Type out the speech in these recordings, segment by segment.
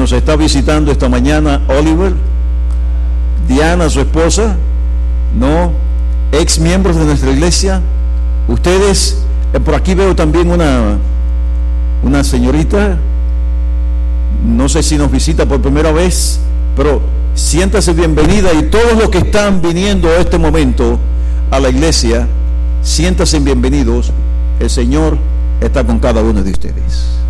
nos está visitando esta mañana, Oliver, Diana, su esposa, no, ex miembros de nuestra iglesia. Ustedes, eh, por aquí veo también una, una señorita, no sé si nos visita por primera vez, pero siéntase bienvenida y todos los que están viniendo a este momento a la iglesia, siéntase bienvenidos. El Señor está con cada uno de ustedes.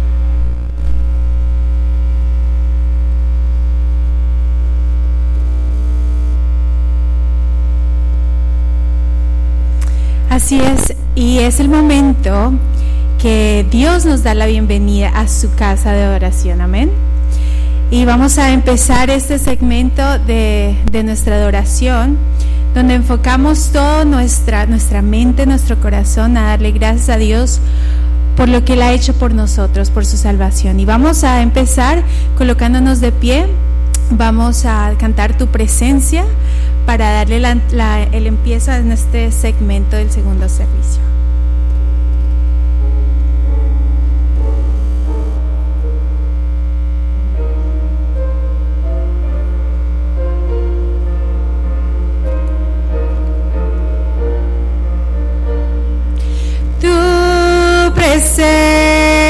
Así es, y es el momento que Dios nos da la bienvenida a su casa de oración, amén. Y vamos a empezar este segmento de, de nuestra adoración, donde enfocamos toda nuestra, nuestra mente, nuestro corazón a darle gracias a Dios por lo que Él ha hecho por nosotros, por su salvación. Y vamos a empezar colocándonos de pie, vamos a cantar tu presencia para darle el empiezo en este segmento del segundo servicio. Tu presencia.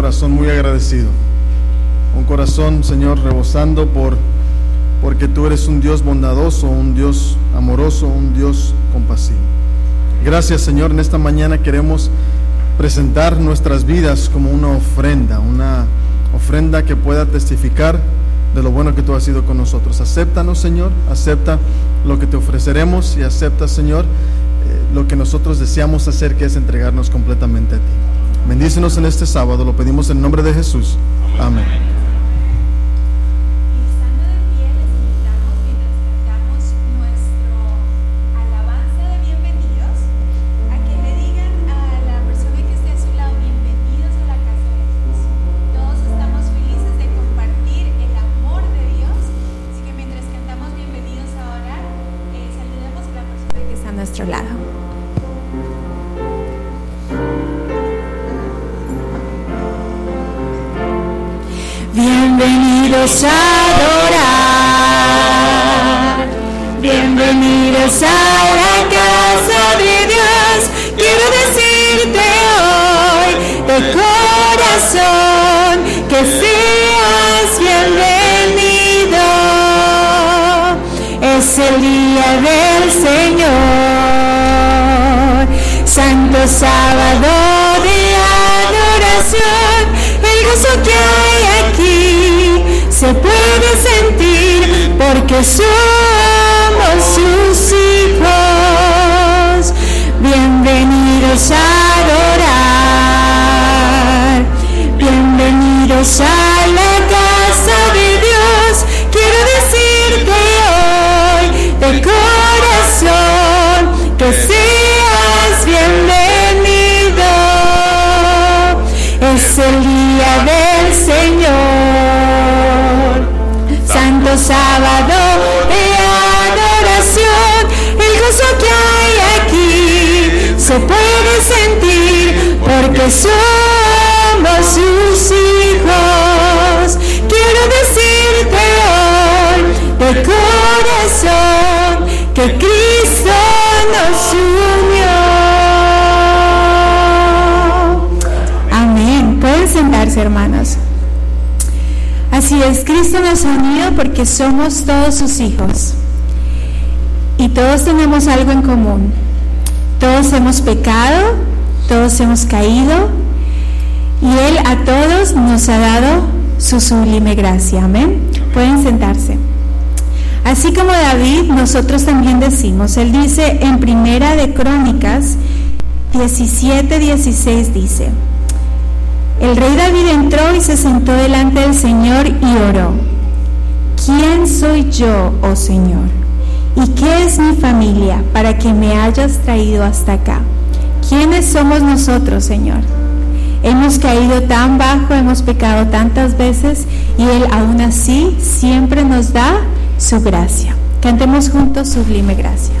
Corazón muy agradecido. Un corazón, Señor, rebosando por porque tú eres un Dios bondadoso, un Dios amoroso, un Dios compasivo. Gracias, Señor, en esta mañana queremos presentar nuestras vidas como una ofrenda, una ofrenda que pueda testificar de lo bueno que tú has sido con nosotros. Acéptanos, Señor, acepta lo que te ofreceremos y acepta, Señor, eh, lo que nosotros deseamos hacer, que es entregarnos completamente a ti. Bendícenos en este sábado, lo pedimos en nombre de Jesús. Amén. sentarse, su sublime gracia. Amén. Pueden sentarse. Así como David, nosotros también decimos, Él dice en Primera de Crónicas 17, 16 dice, el rey David entró y se sentó delante del Señor y oró, ¿quién soy yo, oh Señor? ¿Y qué es mi familia para que me hayas traído hasta acá? ¿Quiénes somos nosotros, Señor? Hemos caído tan bajo, hemos pecado tantas veces y Él aún así siempre nos da su gracia. Cantemos juntos sublime gracia.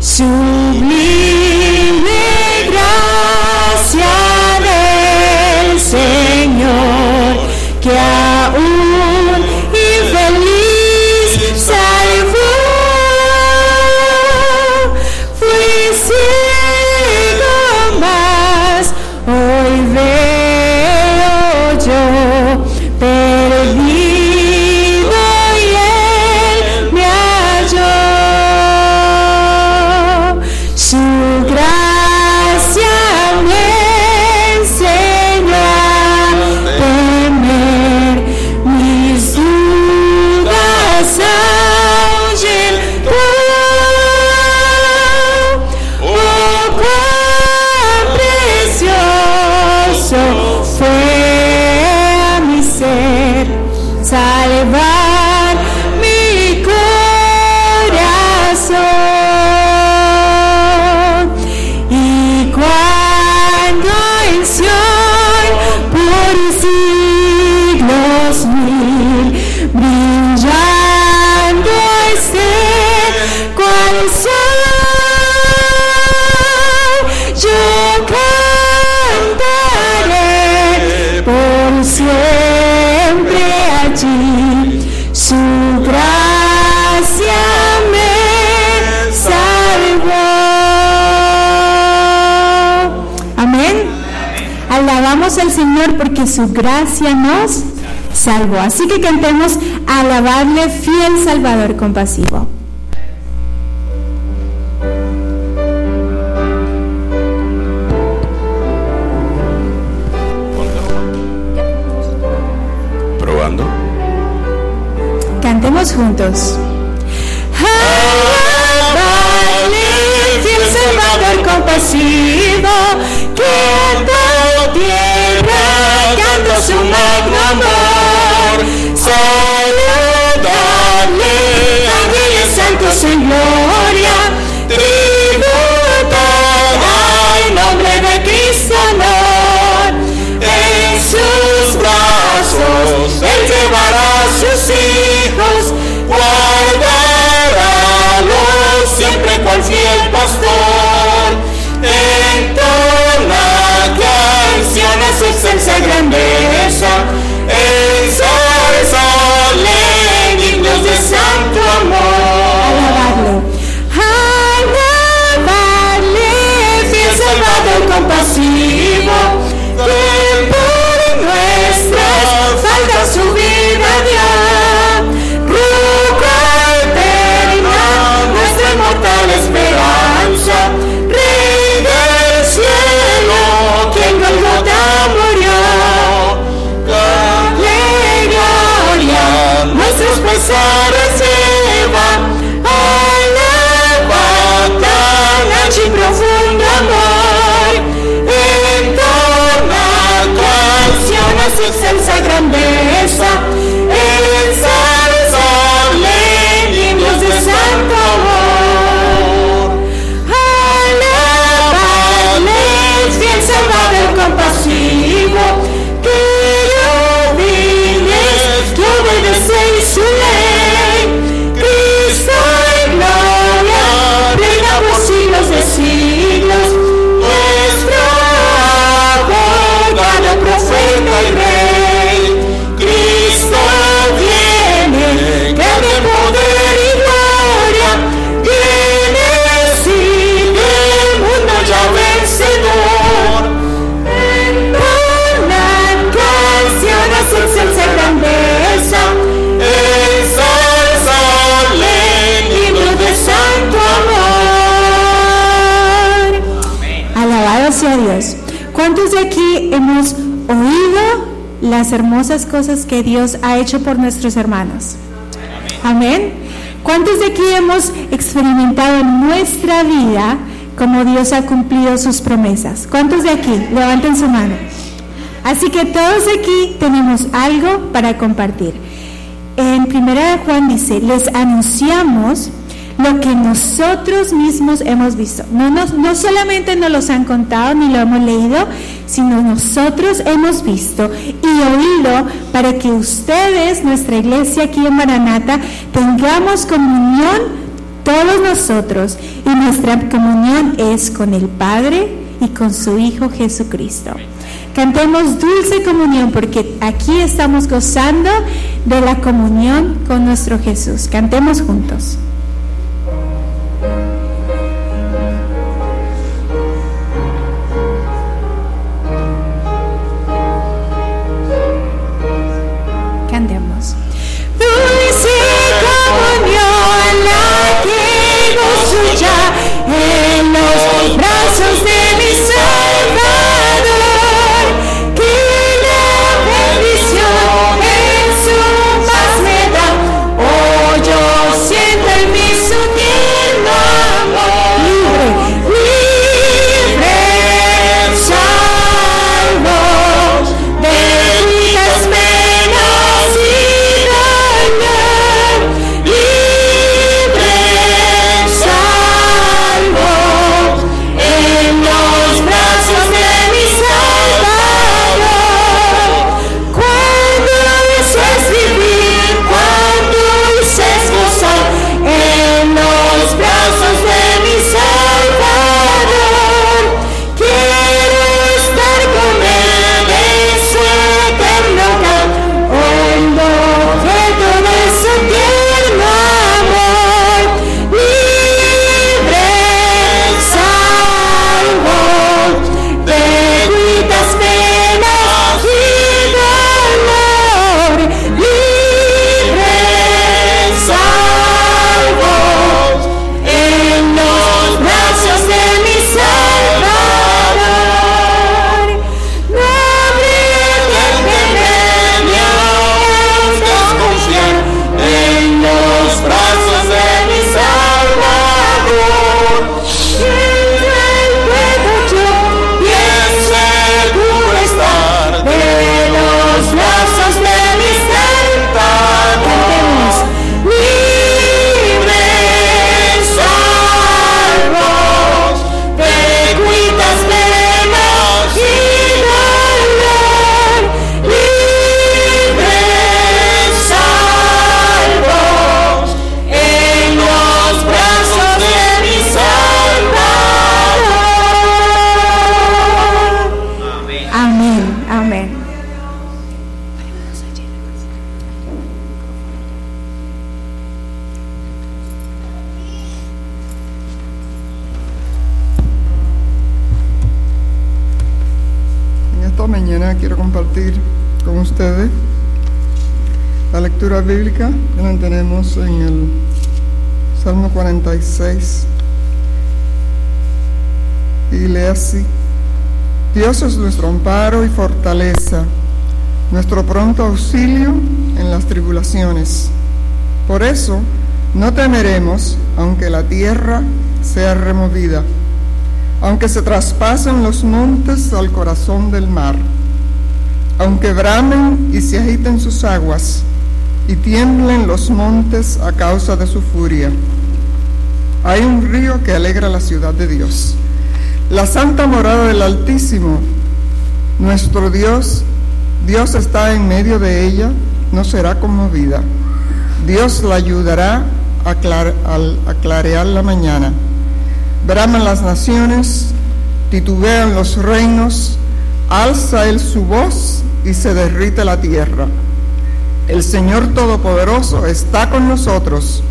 Sublime gracia del Señor que aún Su gracia nos salvó. Así que cantemos alabarle fiel Salvador compasivo. Probando. Cantemos juntos. Alabarle, fiel Salvador compasivo, que canta su magno amor. Saludarle, ángeles santos en gloria, tributar al nombre de Cristo amor. En sus brazos Él llevará a sus hijos, guardarálos siempre cual fiel pastor. Entona canciones excelsa grandeza, say aquí hemos oído las hermosas cosas que Dios ha hecho por nuestros hermanos? Amén. ¿Cuántos de aquí hemos experimentado en nuestra vida como Dios ha cumplido sus promesas? ¿Cuántos de aquí? Levanten su mano. Así que todos aquí tenemos algo para compartir. En primera de Juan dice, les anunciamos lo que nosotros mismos hemos visto. No, no solamente nos los han contado ni lo hemos leído, sino nosotros hemos visto y oído para que ustedes, nuestra iglesia aquí en Maranata, tengamos comunión todos nosotros y nuestra comunión es con el Padre y con su Hijo Jesucristo. Cantemos dulce comunión porque aquí estamos gozando de la comunión con nuestro Jesús. Cantemos juntos. Dios es nuestro amparo y fortaleza, nuestro pronto auxilio en las tribulaciones. Por eso no temeremos aunque la tierra sea removida, aunque se traspasen los montes al corazón del mar, aunque bramen y se agiten sus aguas y tiemblen los montes a causa de su furia. Hay un río que alegra la ciudad de Dios la santa morada del Altísimo, nuestro Dios, Dios está en medio de ella, no será conmovida. Dios la ayudará a, clarear la mañana. Braman las naciones, titubean los reinos, alza él su voz y se derrite la tierra. El Señor Todopoderoso está con nosotros.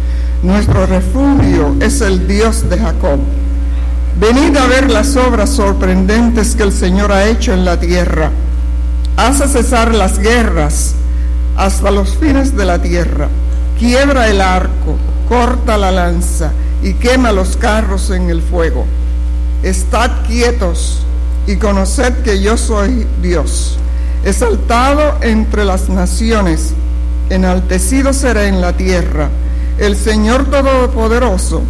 Nuestro refugio es el Dios de Jacob. Venid a ver las obras sorprendentes que el Señor ha hecho en la tierra. Hace cesar las guerras hasta los fines de la tierra. Quiebra el arco, corta la lanza y quema los carros en el fuego. Estad quietos y conoced que yo soy Dios. Exaltado entre las naciones, enaltecido será en la tierra. El Señor Todopoderoso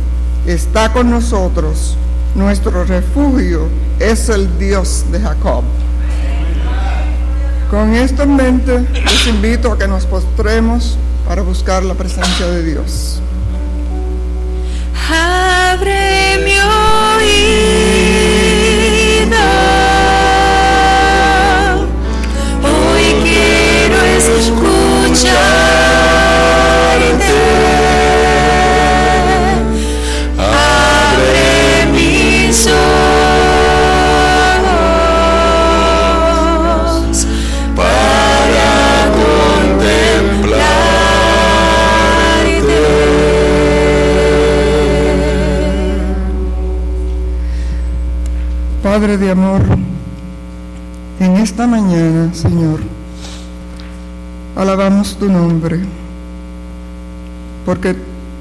está con nosotros. Nuestro refugio es el Dios de Jacob. Con esto en mente, les invito a que nos postremos para buscar la presencia de Dios. Abre mi oído. Padre de amor, en esta mañana, Señor, alabamos tu nombre, porque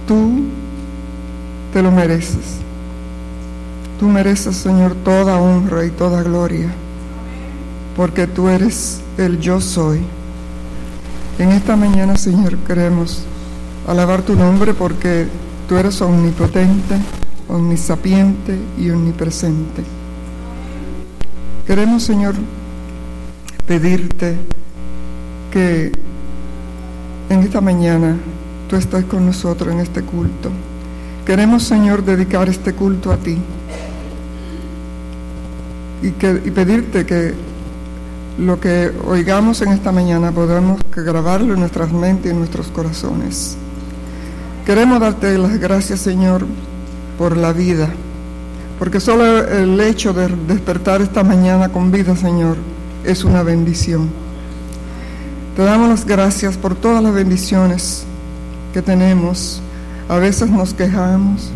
tú te lo mereces. Tú mereces, Señor, toda honra y toda gloria, porque tú eres el yo soy. En esta mañana, Señor, queremos alabar tu nombre porque tú eres omnipotente, omnisapiente y omnipresente. Queremos, Señor, pedirte que en esta mañana tú estés con nosotros en este culto. Queremos, Señor, dedicar este culto a ti y, que, y pedirte que lo que oigamos en esta mañana podamos grabarlo en nuestras mentes y en nuestros corazones. Queremos darte las gracias, Señor, por la vida, porque solo el hecho de despertar esta mañana con vida, Señor, es una bendición. Te damos las gracias por todas las bendiciones que tenemos. A veces nos quejamos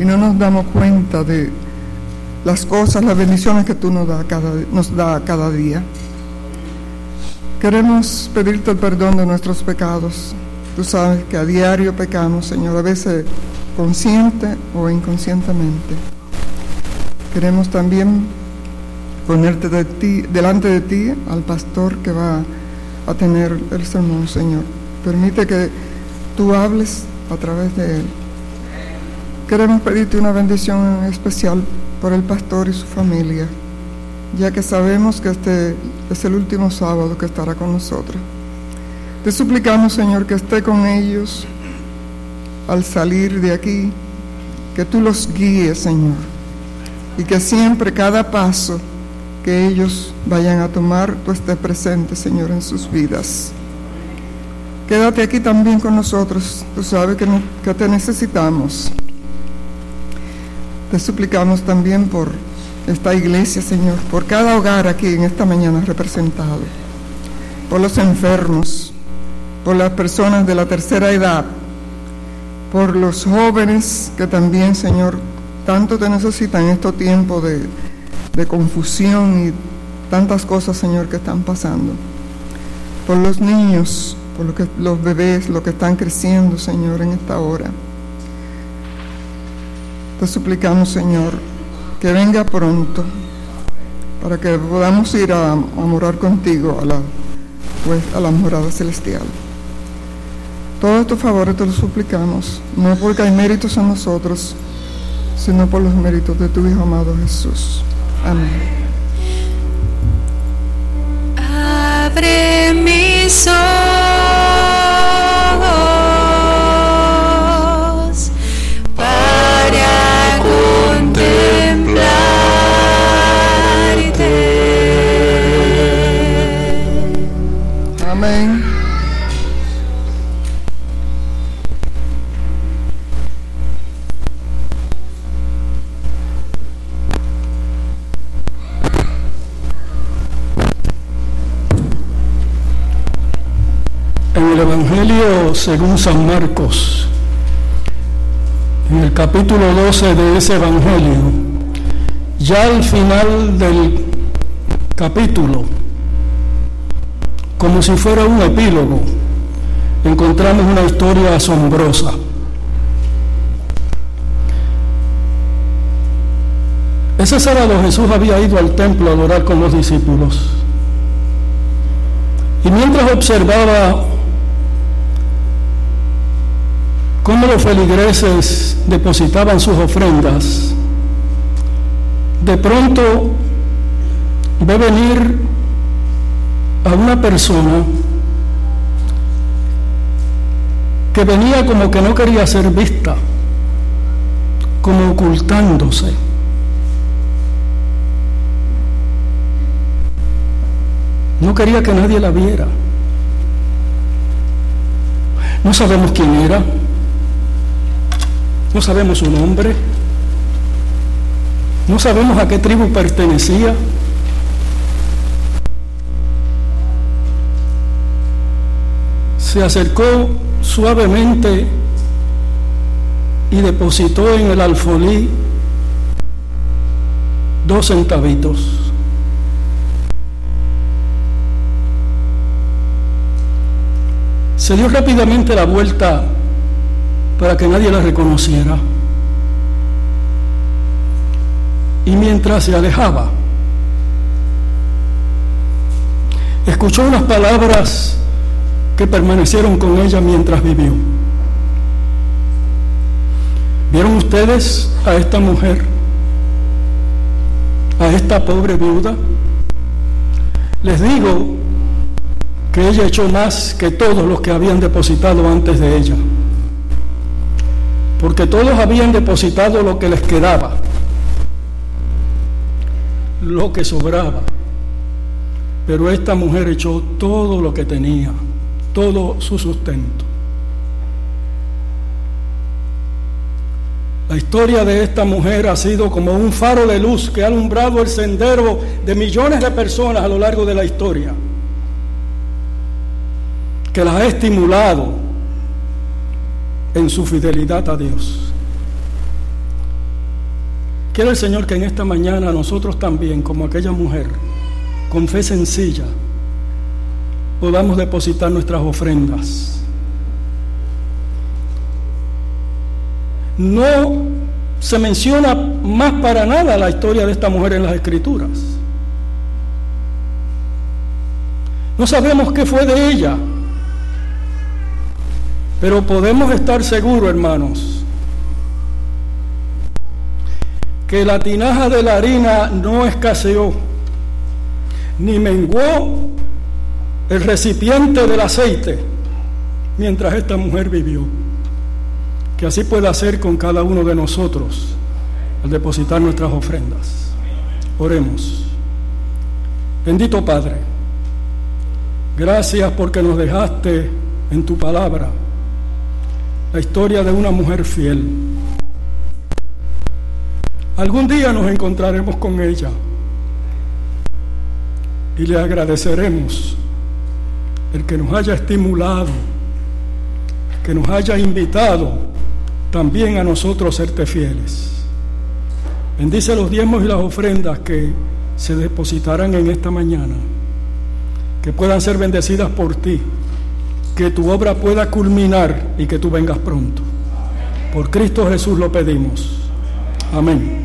y no nos damos cuenta de las cosas, las bendiciones que tú nos das cada, nos da cada día. Queremos pedirte el perdón de nuestros pecados. Tú sabes que a diario pecamos, Señor, a veces consciente o inconscientemente. Queremos también ponerte de ti, delante de ti al pastor que va a tener el sermón, Señor. Permite que tú hables a través de él. Queremos pedirte una bendición especial por el pastor y su familia, ya que sabemos que este es el último sábado que estará con nosotros. Te suplicamos, Señor, que esté con ellos al salir de aquí, que tú los guíes, Señor, y que siempre cada paso que ellos vayan a tomar, tú estés presente, Señor, en sus vidas. Quédate aquí también con nosotros, tú sabes que, que te necesitamos. Te suplicamos también por esta iglesia, Señor, por cada hogar aquí en esta mañana representado, por los enfermos, por las personas de la tercera edad, por los jóvenes que también, Señor, tanto te necesitan en estos tiempos de, confusión y tantas cosas, Señor, que están pasando. Por los niños, por lo que, los bebés, los que están creciendo, Señor, en esta hora. Te suplicamos, Señor, que venga pronto para que podamos ir a, a morar contigo a la, pues, a la morada celestial. Todos estos favores te los suplicamos, no porque hay méritos en nosotros, sino por los méritos de tu Hijo amado Jesús. Amén. Abre mis ojos Evangelio según San Marcos, en el capítulo 12 de ese Evangelio, ya al final del capítulo, como si fuera un epílogo, encontramos una historia asombrosa. Ese sábado Jesús había ido al templo a adorar con los discípulos. Y mientras observaba cómo los feligreses depositaban sus ofrendas, de pronto ve venir a una persona que venía como que no quería ser vista, como ocultándose. No quería que nadie la viera. No sabemos quién era. No sabemos su nombre. No sabemos a qué tribu pertenecía. Se acercó suavemente y depositó en el alfolí dos centavitos. Se dio rápidamente la vuelta para que nadie la reconociera. Y mientras se alejaba, escuchó unas palabras que permanecieron con ella mientras vivió. ¿Vieron ustedes a esta mujer? A esta pobre viuda. Les digo que ella echó más que todos los que habían depositado antes de ella. Porque todos habían depositado lo que les quedaba, lo que sobraba. Pero esta mujer echó todo lo que tenía, todo su sustento. La historia de esta mujer ha sido como un faro de luz que ha alumbrado el sendero de millones de personas a lo largo de la historia que las ha estimulado en su fidelidad a Dios. Quiere el Señor que en esta mañana nosotros también, como aquella mujer, con fe sencilla, podamos depositar nuestras ofrendas. No se menciona más para nada la historia de esta mujer en las escrituras. No sabemos qué fue de ella, pero podemos estar seguros, hermanos, que la tinaja de la harina no escaseó, ni menguó el recipiente del aceite mientras esta mujer vivió. Que así pueda hacer con cada uno de nosotros al depositar nuestras ofrendas. Oremos. Bendito Padre, gracias porque nos dejaste en tu palabra la historia de una mujer fiel. Algún día nos encontraremos con ella y le agradeceremos el que nos haya estimulado, que nos haya invitado también a nosotros serte fieles. Bendice los diezmos y las ofrendas que se depositarán en esta mañana, que puedan ser bendecidas por ti que tu obra pueda culminar y que tú vengas pronto. Por Cristo Jesús lo pedimos. Amén.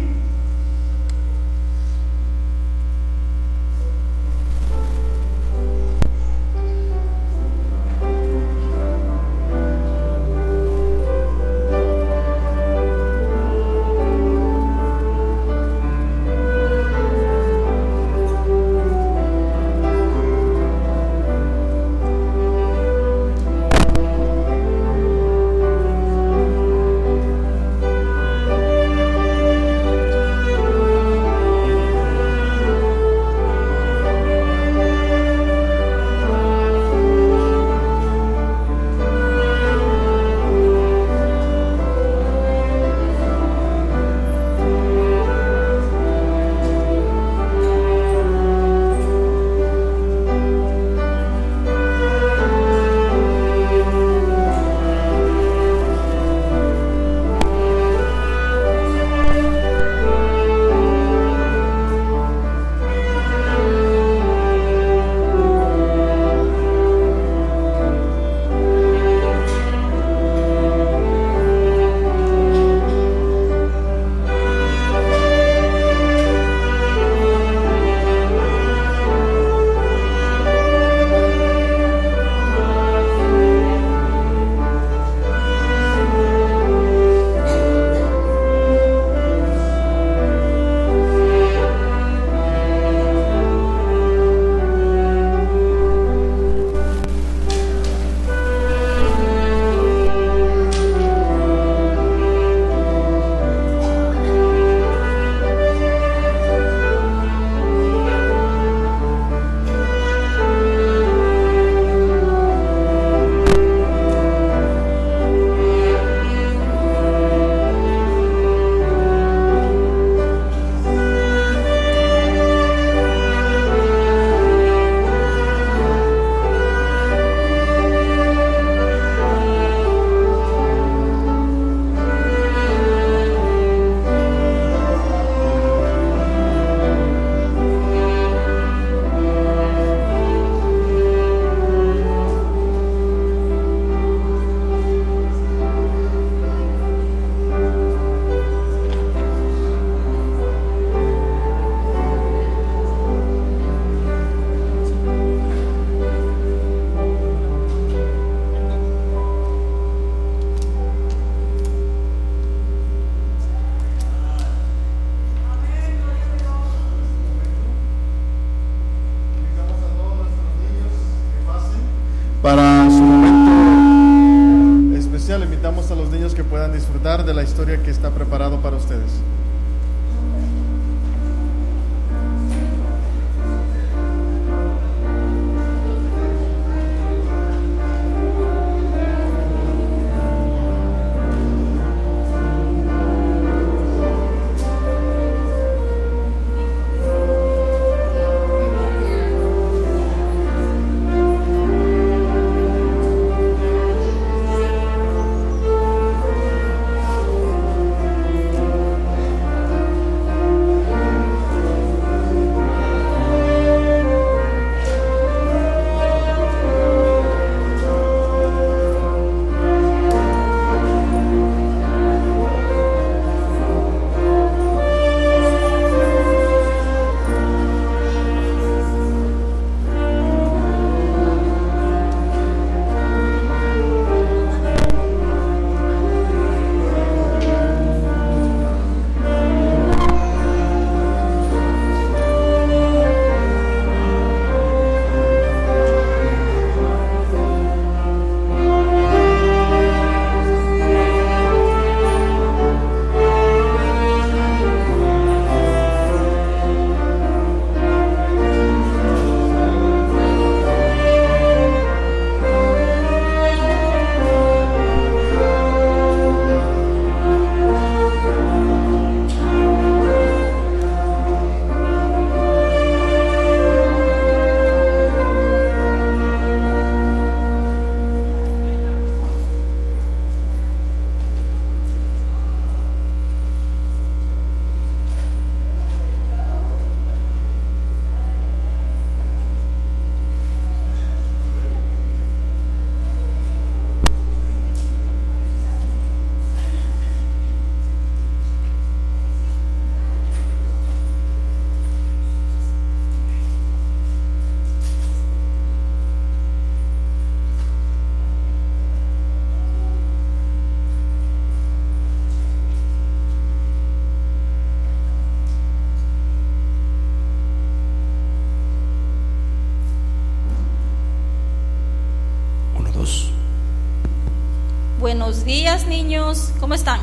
Niños. ¿Cómo están?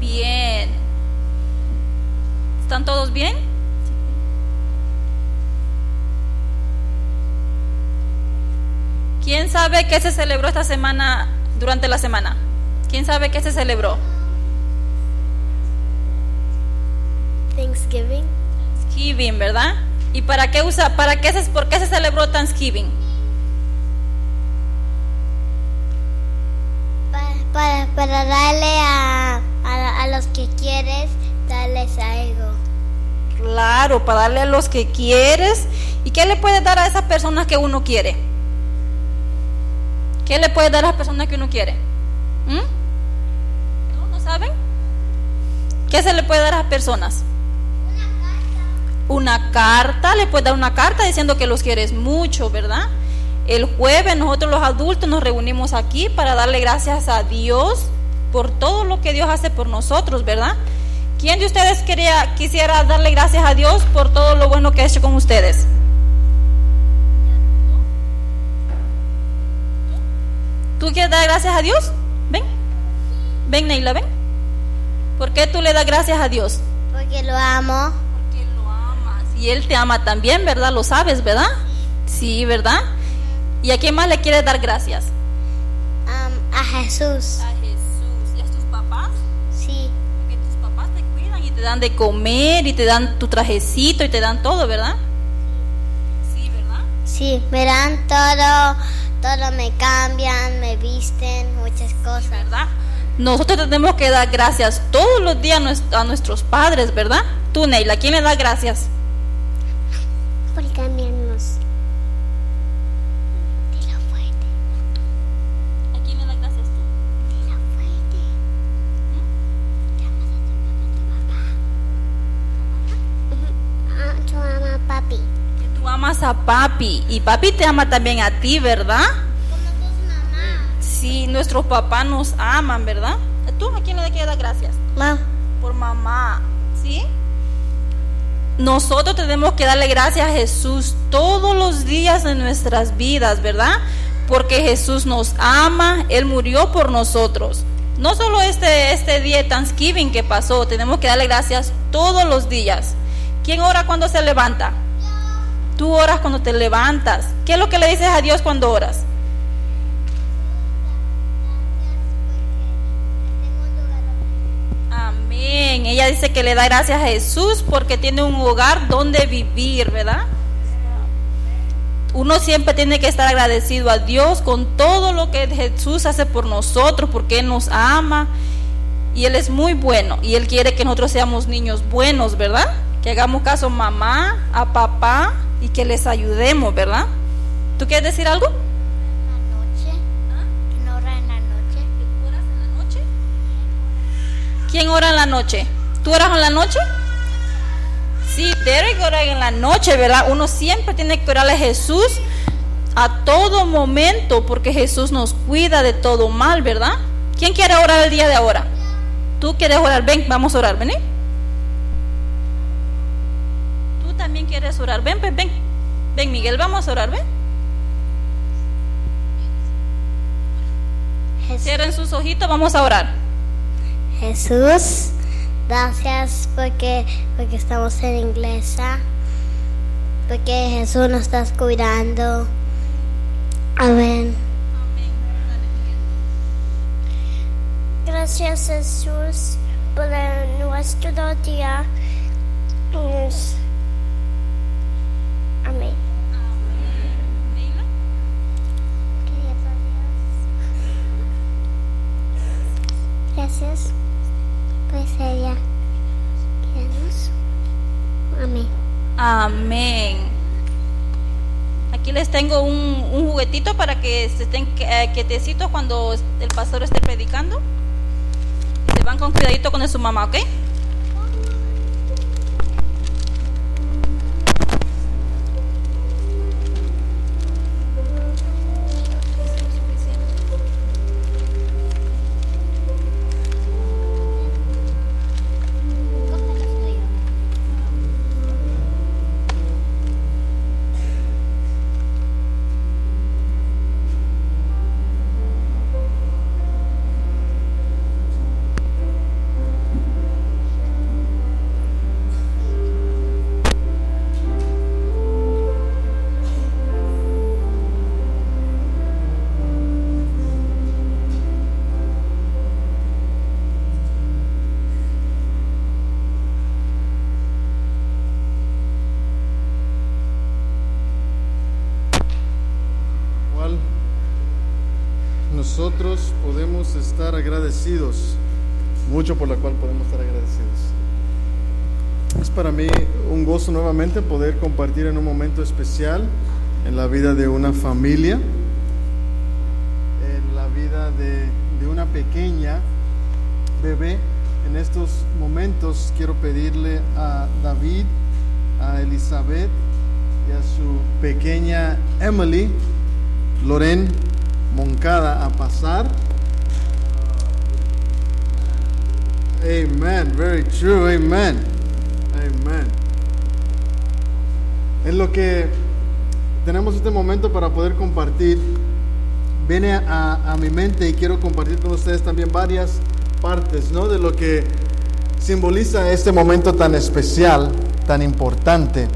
Bien. ¿Están todos bien? ¿Quién sabe qué se celebró esta semana, durante la semana? ¿Quién sabe qué se celebró? Thanksgiving. Thanksgiving, ¿verdad? ¿Y para qué usa, para qué se, por qué se celebró Thanksgiving? Para, para, darle a, a, a los que quieres, darles algo. Claro, para darle a los que quieres. ¿Y qué le puedes dar a esas personas que uno quiere? ¿Qué le puedes dar a las personas que uno quiere? ¿Mm? ¿No? ¿No saben? ¿Qué se le puede dar a las personas? Una carta, le puedes dar una carta diciendo que los quieres mucho, ¿verdad? El jueves nosotros los adultos nos reunimos aquí para darle gracias a Dios por todo lo que Dios hace por nosotros, ¿verdad? ¿Quién de ustedes quería, quisiera darle gracias a Dios por todo lo bueno que ha hecho con ustedes? ¿Tú quieres dar gracias a Dios? Ven. Ven, Neila, ven. ¿Por qué tú le das gracias a Dios? Porque lo amo. Porque lo amas. Y Él te ama también, ¿verdad? Lo sabes, ¿verdad? Sí, ¿verdad? ¿Y a quién más le quieres dar gracias? Am, a Jesús. A Jesús. ¿Y a tus papás? Sí. Porque tus papás te cuidan y te dan de comer y te dan tu trajecito y te dan todo, ¿verdad? Sí, ¿verdad? Sí, me dan todo, todo me cambian, me visten, muchas cosas. ¿Verdad? Nosotros tenemos que dar gracias todos los días a nues- a nuestros padres, ¿verdad? Tú, Neila, ¿a quién le das gracias? Por cambiarnos. Dilo fuerte, ¿A quién le das gracias tú? dilo fuerte. Llamas a tu papá, tu mamá. Ah, tu mamá, papi. Que tú amas a papi y papi te ama también a ti, ¿verdad? Como tus mamás. Sí, nuestros papás nos aman, ¿verdad? ¿Tú a quién le quieres dar gracias? Mamá. Por mamá, ¿sí? Nosotros tenemos que darle gracias a Jesús todos los días de nuestras vidas, ¿verdad? Porque Jesús nos ama, Él murió por nosotros. No solo este, este día de Thanksgiving que pasó, tenemos que darle gracias todos los días. ¿Quién ora cuando se levanta? Tú oras cuando te levantas. ¿Qué es lo que le dices a Dios cuando oras? Amén. Ella dice que le da gracias a Jesús porque tiene un hogar donde vivir, ¿verdad? Uno siempre tiene que estar agradecido a Dios con todo lo que Jesús hace por nosotros, porque Él nos ama y Él es muy bueno y Él quiere que nosotros seamos niños buenos, ¿verdad? Que hagamos caso a mamá, a papá y que les ayudemos, ¿verdad? ¿Tú quieres decir algo? Noche. ¿Quién ora en la noche? ¿Oras en la noche? ¿Quién ora en la noche? ¿Tú oras en la noche? Sí, Derek ora en la noche, ¿verdad? Uno siempre tiene que orarle a Jesús a todo momento porque Jesús nos cuida de todo mal, ¿verdad? ¿Quién quiere orar el día de ahora? ¿Tú quieres orar? Ven, vamos a orar, ven. Quieres orar. Ven, ven, ven. Ven, Miguel, vamos a orar, ven. Jesús. Cierren sus ojitos, vamos a orar. Jesús, gracias porque, porque estamos en iglesia, porque Jesús nos está cuidando. Amén. Gracias Jesús por nuestro día. Amén. Gracias por ella. Queremos. Amén. Amén. Aquí les tengo un, un juguetito para que se estén eh, quietecitos cuando el pastor esté predicando. Se van con cuidadito con su mamá, ¿ok? Estar agradecidos, mucho por la cual podemos estar agradecidos. Es para mí un gozo nuevamente poder compartir en un momento especial en la vida de una familia, en la vida de, de una pequeña bebé. En estos momentos quiero pedirle a David, a Elizabeth y a su pequeña Emily, Loren Moncada a pasar. Amen, very true, amen, amen. En lo que tenemos este momento para poder compartir, viene a, a mi mente y quiero compartir con ustedes también varias partes, ¿no? De lo que simboliza este momento tan especial, tan importante.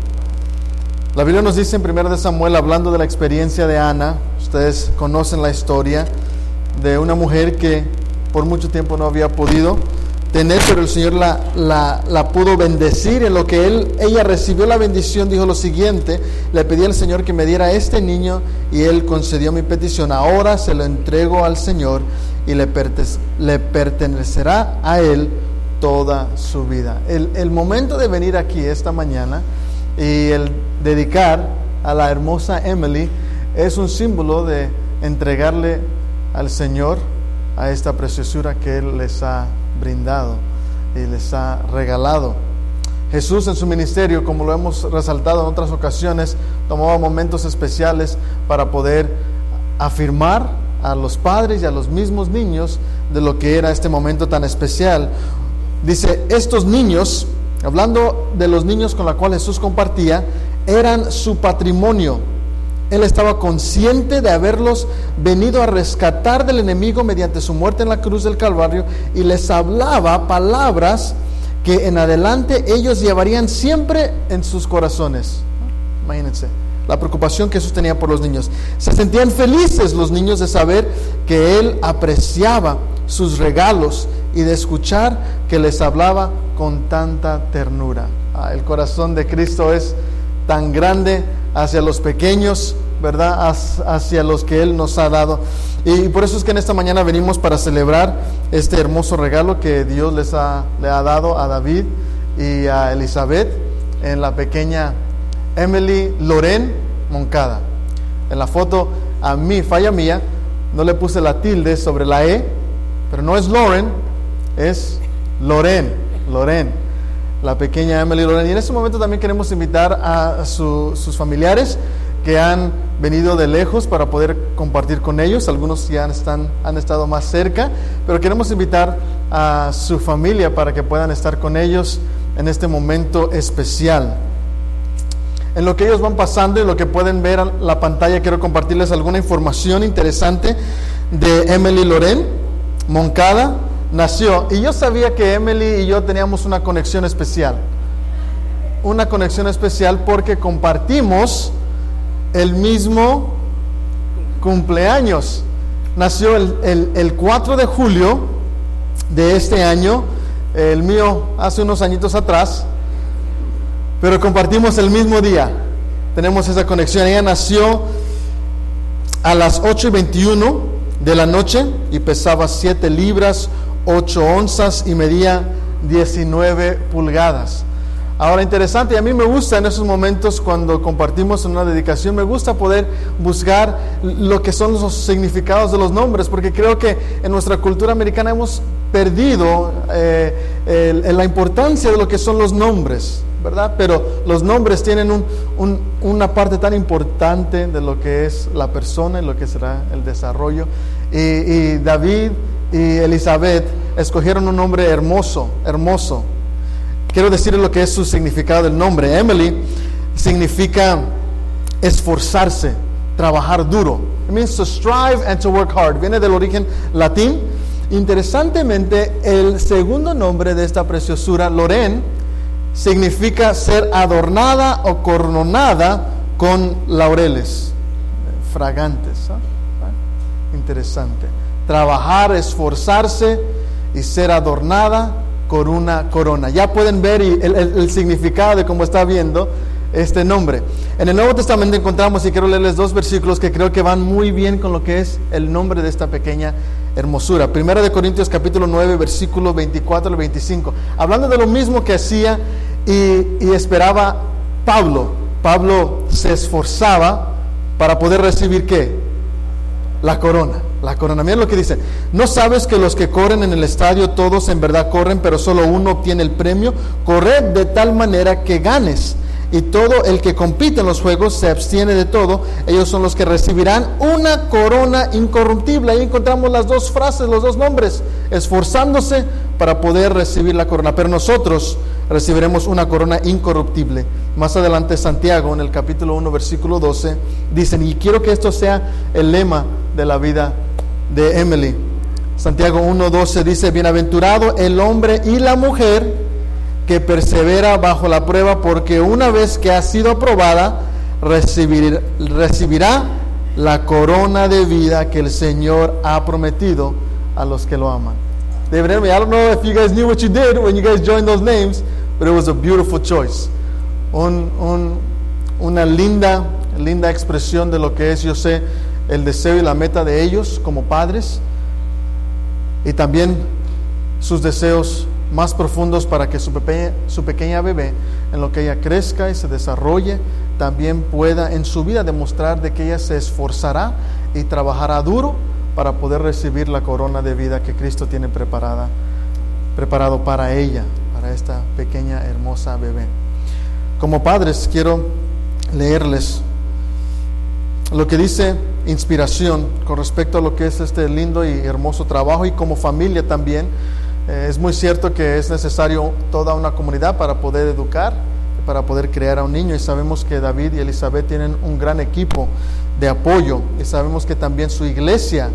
La Biblia nos dice en 1 Samuel, hablando de la experiencia de Ana, ustedes conocen la historia de una mujer que por mucho tiempo no había podido tener, pero el Señor la, la, pudo bendecir. En lo que él, ella recibió la bendición, dijo lo siguiente, le pedí al Señor que me diera este niño y Él concedió mi petición. Ahora se lo entrego al Señor y le, perte- le pertenecerá a Él toda su vida. El, el momento de venir aquí esta mañana y el dedicar a la hermosa Emily es un símbolo de entregarle al Señor a esta preciosura que Él les ha brindado y les ha regalado. Jesús en su ministerio, como lo hemos resaltado en otras ocasiones, tomaba momentos especiales para poder afirmar a los padres y a los mismos niños de lo que era este momento tan especial. Dice, estos niños, hablando de los niños con los cuales Jesús compartía, eran su patrimonio. Él estaba consciente de haberlos venido a rescatar del enemigo mediante su muerte en la cruz del Calvario y les hablaba palabras que en adelante ellos llevarían siempre en sus corazones. Imagínense la preocupación que Jesús tenía por los niños. Se sentían felices los niños de saber que Él apreciaba sus regalos y de escuchar que les hablaba con tanta ternura. Ah, el corazón de Cristo es tan grande hacia los pequeños, ¿verdad? Hacia los que Él nos ha dado. Y por eso es que en esta mañana venimos para celebrar este hermoso regalo que Dios les ha, le ha dado a David y a Elizabeth en la pequeña Emily Loren Moncada. En la foto, a mí, falla mía, no le puse la tilde sobre la E, pero no es Loren, es Loren, Loren, la pequeña Emily Loren. Y en este momento también queremos invitar a sus familiares que han venido de lejos para poder compartir con ellos. Algunos ya están, han estado más cerca, pero queremos invitar a su familia para que puedan estar con ellos en este momento especial en lo que ellos van pasando y lo que pueden ver en la pantalla, quiero compartirles alguna información interesante de Emily Loren Moncada. Nació y yo sabía que Emily y yo teníamos una conexión especial. Una conexión especial porque compartimos el mismo cumpleaños. Nació el, el 4 de julio de este año, el mío hace unos añitos atrás, pero compartimos el mismo día. Tenemos esa conexión. Ella nació a las 8 y 21 de la noche y pesaba 7 libras, 8 onzas y medía 19 pulgadas. Ahora interesante, y a mí me gusta en esos momentos cuando compartimos una dedicación, me gusta poder buscar lo que son los significados de los nombres, porque creo que en nuestra cultura americana hemos perdido eh, la importancia de lo que son los nombres. ¿verdad? Pero los nombres tienen una parte tan importante de lo que es la persona y lo que será el desarrollo. Y, David y Elizabeth escogieron un nombre hermoso, hermoso. Quiero decirles lo que es su significado del nombre. Emily significa esforzarse, trabajar duro. It means to strive and to work hard. Viene del origen latín. Interesantemente, el segundo nombre de esta preciosura, Loren, significa ser adornada o coronada con laureles fragantes. ¿ah? ¿Ah? Interesante. Trabajar, esforzarse y ser adornada con una corona. Ya pueden ver el, significado de cómo está viendo este nombre. En el Nuevo Testamento encontramos, y quiero leerles dos versículos que creo que van muy bien con lo que es el nombre de esta pequeña hermosura. Primera de Corintios capítulo 9, versículo 24 al 25. Hablando de lo mismo que hacía y, esperaba Pablo. Pablo se esforzaba para poder recibir qué? La corona. La corona. Mira lo que dice. ¿No sabes que los que corren en el estadio todos en verdad corren, pero solo uno obtiene el premio? Corred de tal manera que ganes y todo el que compite en los juegos se abstiene de todo, ellos son los que recibirán una corona incorruptible. Ahí encontramos las dos frases, los dos nombres, esforzándose para poder recibir la corona. Pero nosotros recibiremos una corona incorruptible. Más adelante Santiago, en el capítulo 1, versículo 12, dicen, y quiero que esto sea el lema de la vida de Emily. Santiago 1.12 dice, bienaventurado el hombre y la mujer que persevera bajo la prueba, porque una vez que ha sido aprobada, recibirá la corona de vida que el Señor ha prometido a los que lo aman. I don't know if you guys knew what you did when you guys joined those names, but it was a beautiful choice. Un, un, una linda, linda expresión de lo que es, yo sé, el deseo y la meta de ellos como padres y también sus deseos más profundos para que su pequeña, su pequeña bebé, en lo que ella crezca y se desarrolle, también pueda en su vida demostrar de que ella se esforzará y trabajará duro para poder recibir la corona de vida que Cristo tiene preparada, preparado para ella, para esta pequeña hermosa bebé. Como padres quiero leerles lo que dice inspiración con respecto a lo que es este lindo y hermoso trabajo y como familia también eh, es muy cierto que es necesario toda una comunidad para poder educar, para poder crear a un niño y sabemos que David y Elizabeth tienen un gran equipo de apoyo y sabemos que también su iglesia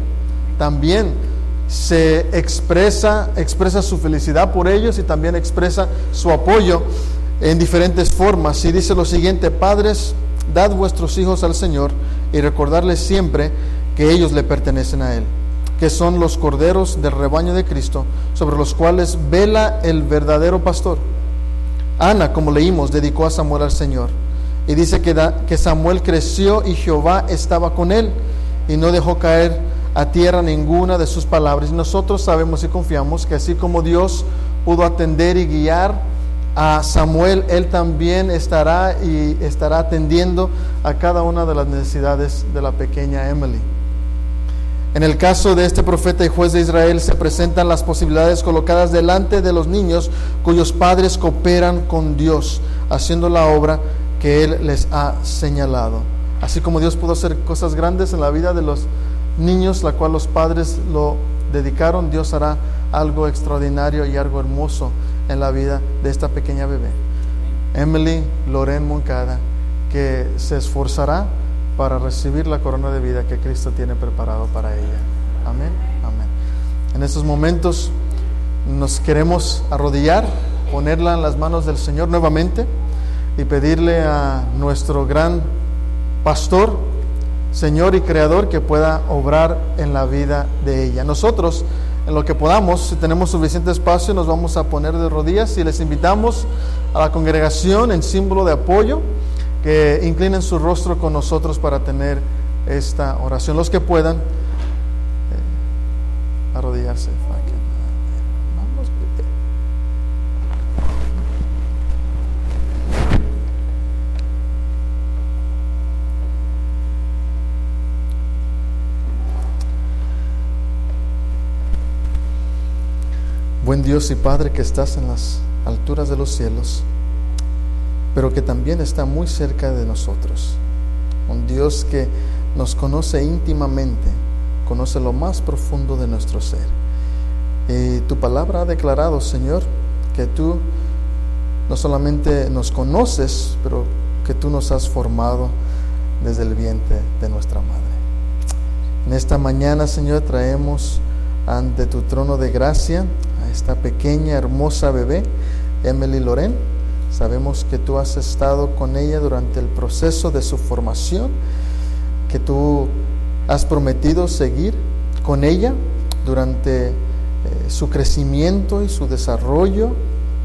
también se expresa, expresa su felicidad por ellos y también expresa su apoyo en diferentes formas. Y dice lo siguiente, padres, dad vuestros hijos al Señor y recordarles siempre que ellos le pertenecen a Él, que son los corderos del rebaño de Cristo, sobre los cuales vela el verdadero pastor. Ana, como leímos, dedicó a Samuel al Señor. Y dice que, que Samuel creció y Jehová estaba con él y no dejó caer a tierra ninguna de sus palabras. Y nosotros sabemos y confiamos que así como Dios pudo atender y guiar a Samuel, Él también estará y estará atendiendo a cada una de las necesidades de la pequeña Emily. En el caso de este profeta y juez de Israel se presentan las posibilidades colocadas delante de los niños cuyos padres cooperan con Dios, haciendo la obra que Él les ha señalado. Así como Dios pudo hacer cosas grandes en la vida de los niños, la cual los padres lo dedicaron, Dios hará algo extraordinario y algo hermoso en la vida de esta pequeña bebé. Emily Loren Moncada, que se esforzará para recibir la corona de vida que Cristo tiene preparado para ella. Amén, amén. En estos momentos nos queremos arrodillar, ponerla en las manos del Señor nuevamente y pedirle a nuestro gran pastor, Señor y Creador, que pueda obrar en la vida de ella. Nosotros, en lo que podamos, si tenemos suficiente espacio, nos vamos a poner de rodillas y les invitamos a la congregación en símbolo de apoyo que inclinen su rostro con nosotros para tener esta oración. Los que puedan, eh, arrodillarse. Vamos, Dios y Padre que estás en las alturas de los cielos pero que también está muy cerca de nosotros. Un Dios que nos conoce íntimamente, conoce lo más profundo de nuestro ser. Y tu palabra ha declarado, Señor, que tú no solamente nos conoces, pero que tú nos has formado desde el vientre de nuestra madre. En esta mañana, Señor, traemos ante tu trono de gracia esta pequeña, hermosa bebé, Emily Loren Sabemos que tú has estado con ella durante el proceso de su formación, que tú has prometido seguir con ella durante eh, su crecimiento y su desarrollo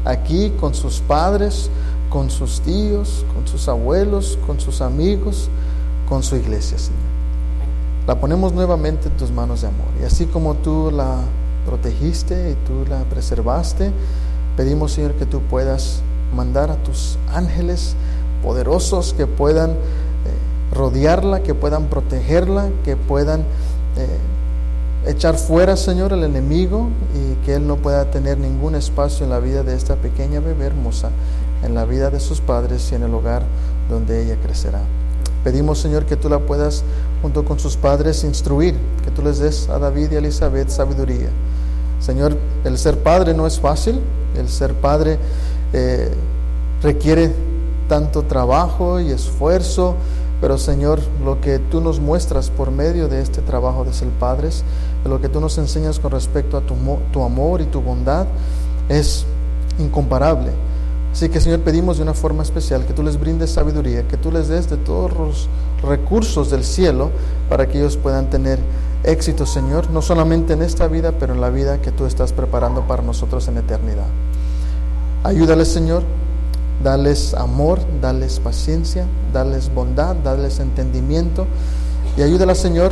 aquí con sus padres, con sus tíos, con sus abuelos, con sus amigos, con su iglesia, Señor. La ponemos nuevamente en tus manos de amor. Y así como tú la protegiste y tú la preservaste, pedimos, Señor, que tú puedas mandar a tus ángeles poderosos que puedan eh, rodearla, que puedan protegerla, que puedan eh, echar fuera, Señor, al enemigo y que Él no pueda tener ningún espacio en la vida de esta pequeña bebé hermosa, en la vida de sus padres y en el hogar donde ella crecerá. Pedimos, Señor, que tú la puedas, junto con sus padres, instruir, que tú les des a David y a Elizabeth sabiduría. Señor, el ser padre no es fácil, el ser padre eh, requiere tanto trabajo y esfuerzo, pero Señor, lo que tú nos muestras por medio de este trabajo de ser padres, lo que tú nos enseñas con respecto a tu, tu amor y tu bondad, es incomparable. Así que Señor, pedimos de una forma especial que tú les brindes sabiduría, que tú les des de todos los recursos del cielo para que ellos puedan tener éxito, Señor, no solamente en esta vida, pero en la vida que tú estás preparando para nosotros en eternidad. Ayúdales, Señor, dales amor, dales paciencia, dales bondad, dales entendimiento y ayúdales, Señor,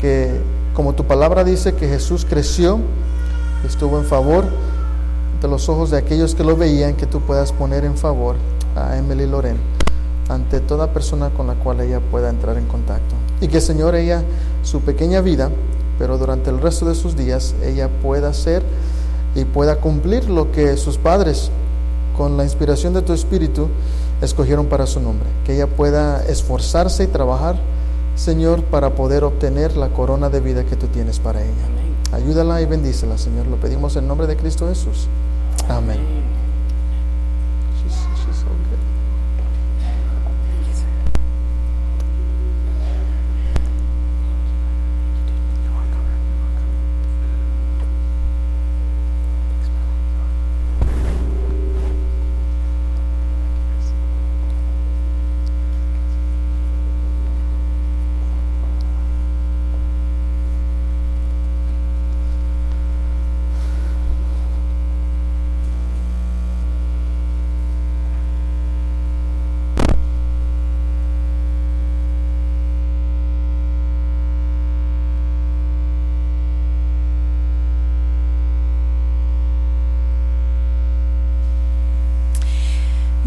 que como tu palabra dice que Jesús creció, estuvo en favor de los ojos de aquellos que lo veían, que tú puedas poner en favor a Emily Loren ante toda persona con la cual ella pueda entrar en contacto. Y que, Señor, ella, su pequeña vida, pero durante el resto de sus días ella pueda ser y pueda cumplir lo que sus padres, con la inspiración de tu espíritu, escogieron para su nombre. Que ella pueda esforzarse y trabajar, Señor, para poder obtener la corona de vida que tú tienes para ella. Ayúdala y bendícela, Señor. Lo pedimos en nombre de Cristo Jesús. Amén.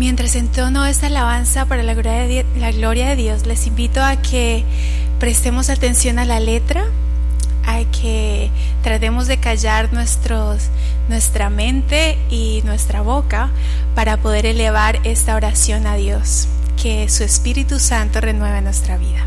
mientras entono esta alabanza para la gloria, de, la gloria de Dios, les invito a que prestemos atención a la letra, a que tratemos de callar nuestra mente y nuestra boca para poder elevar esta oración a Dios, que su Espíritu Santo renueve nuestra vida.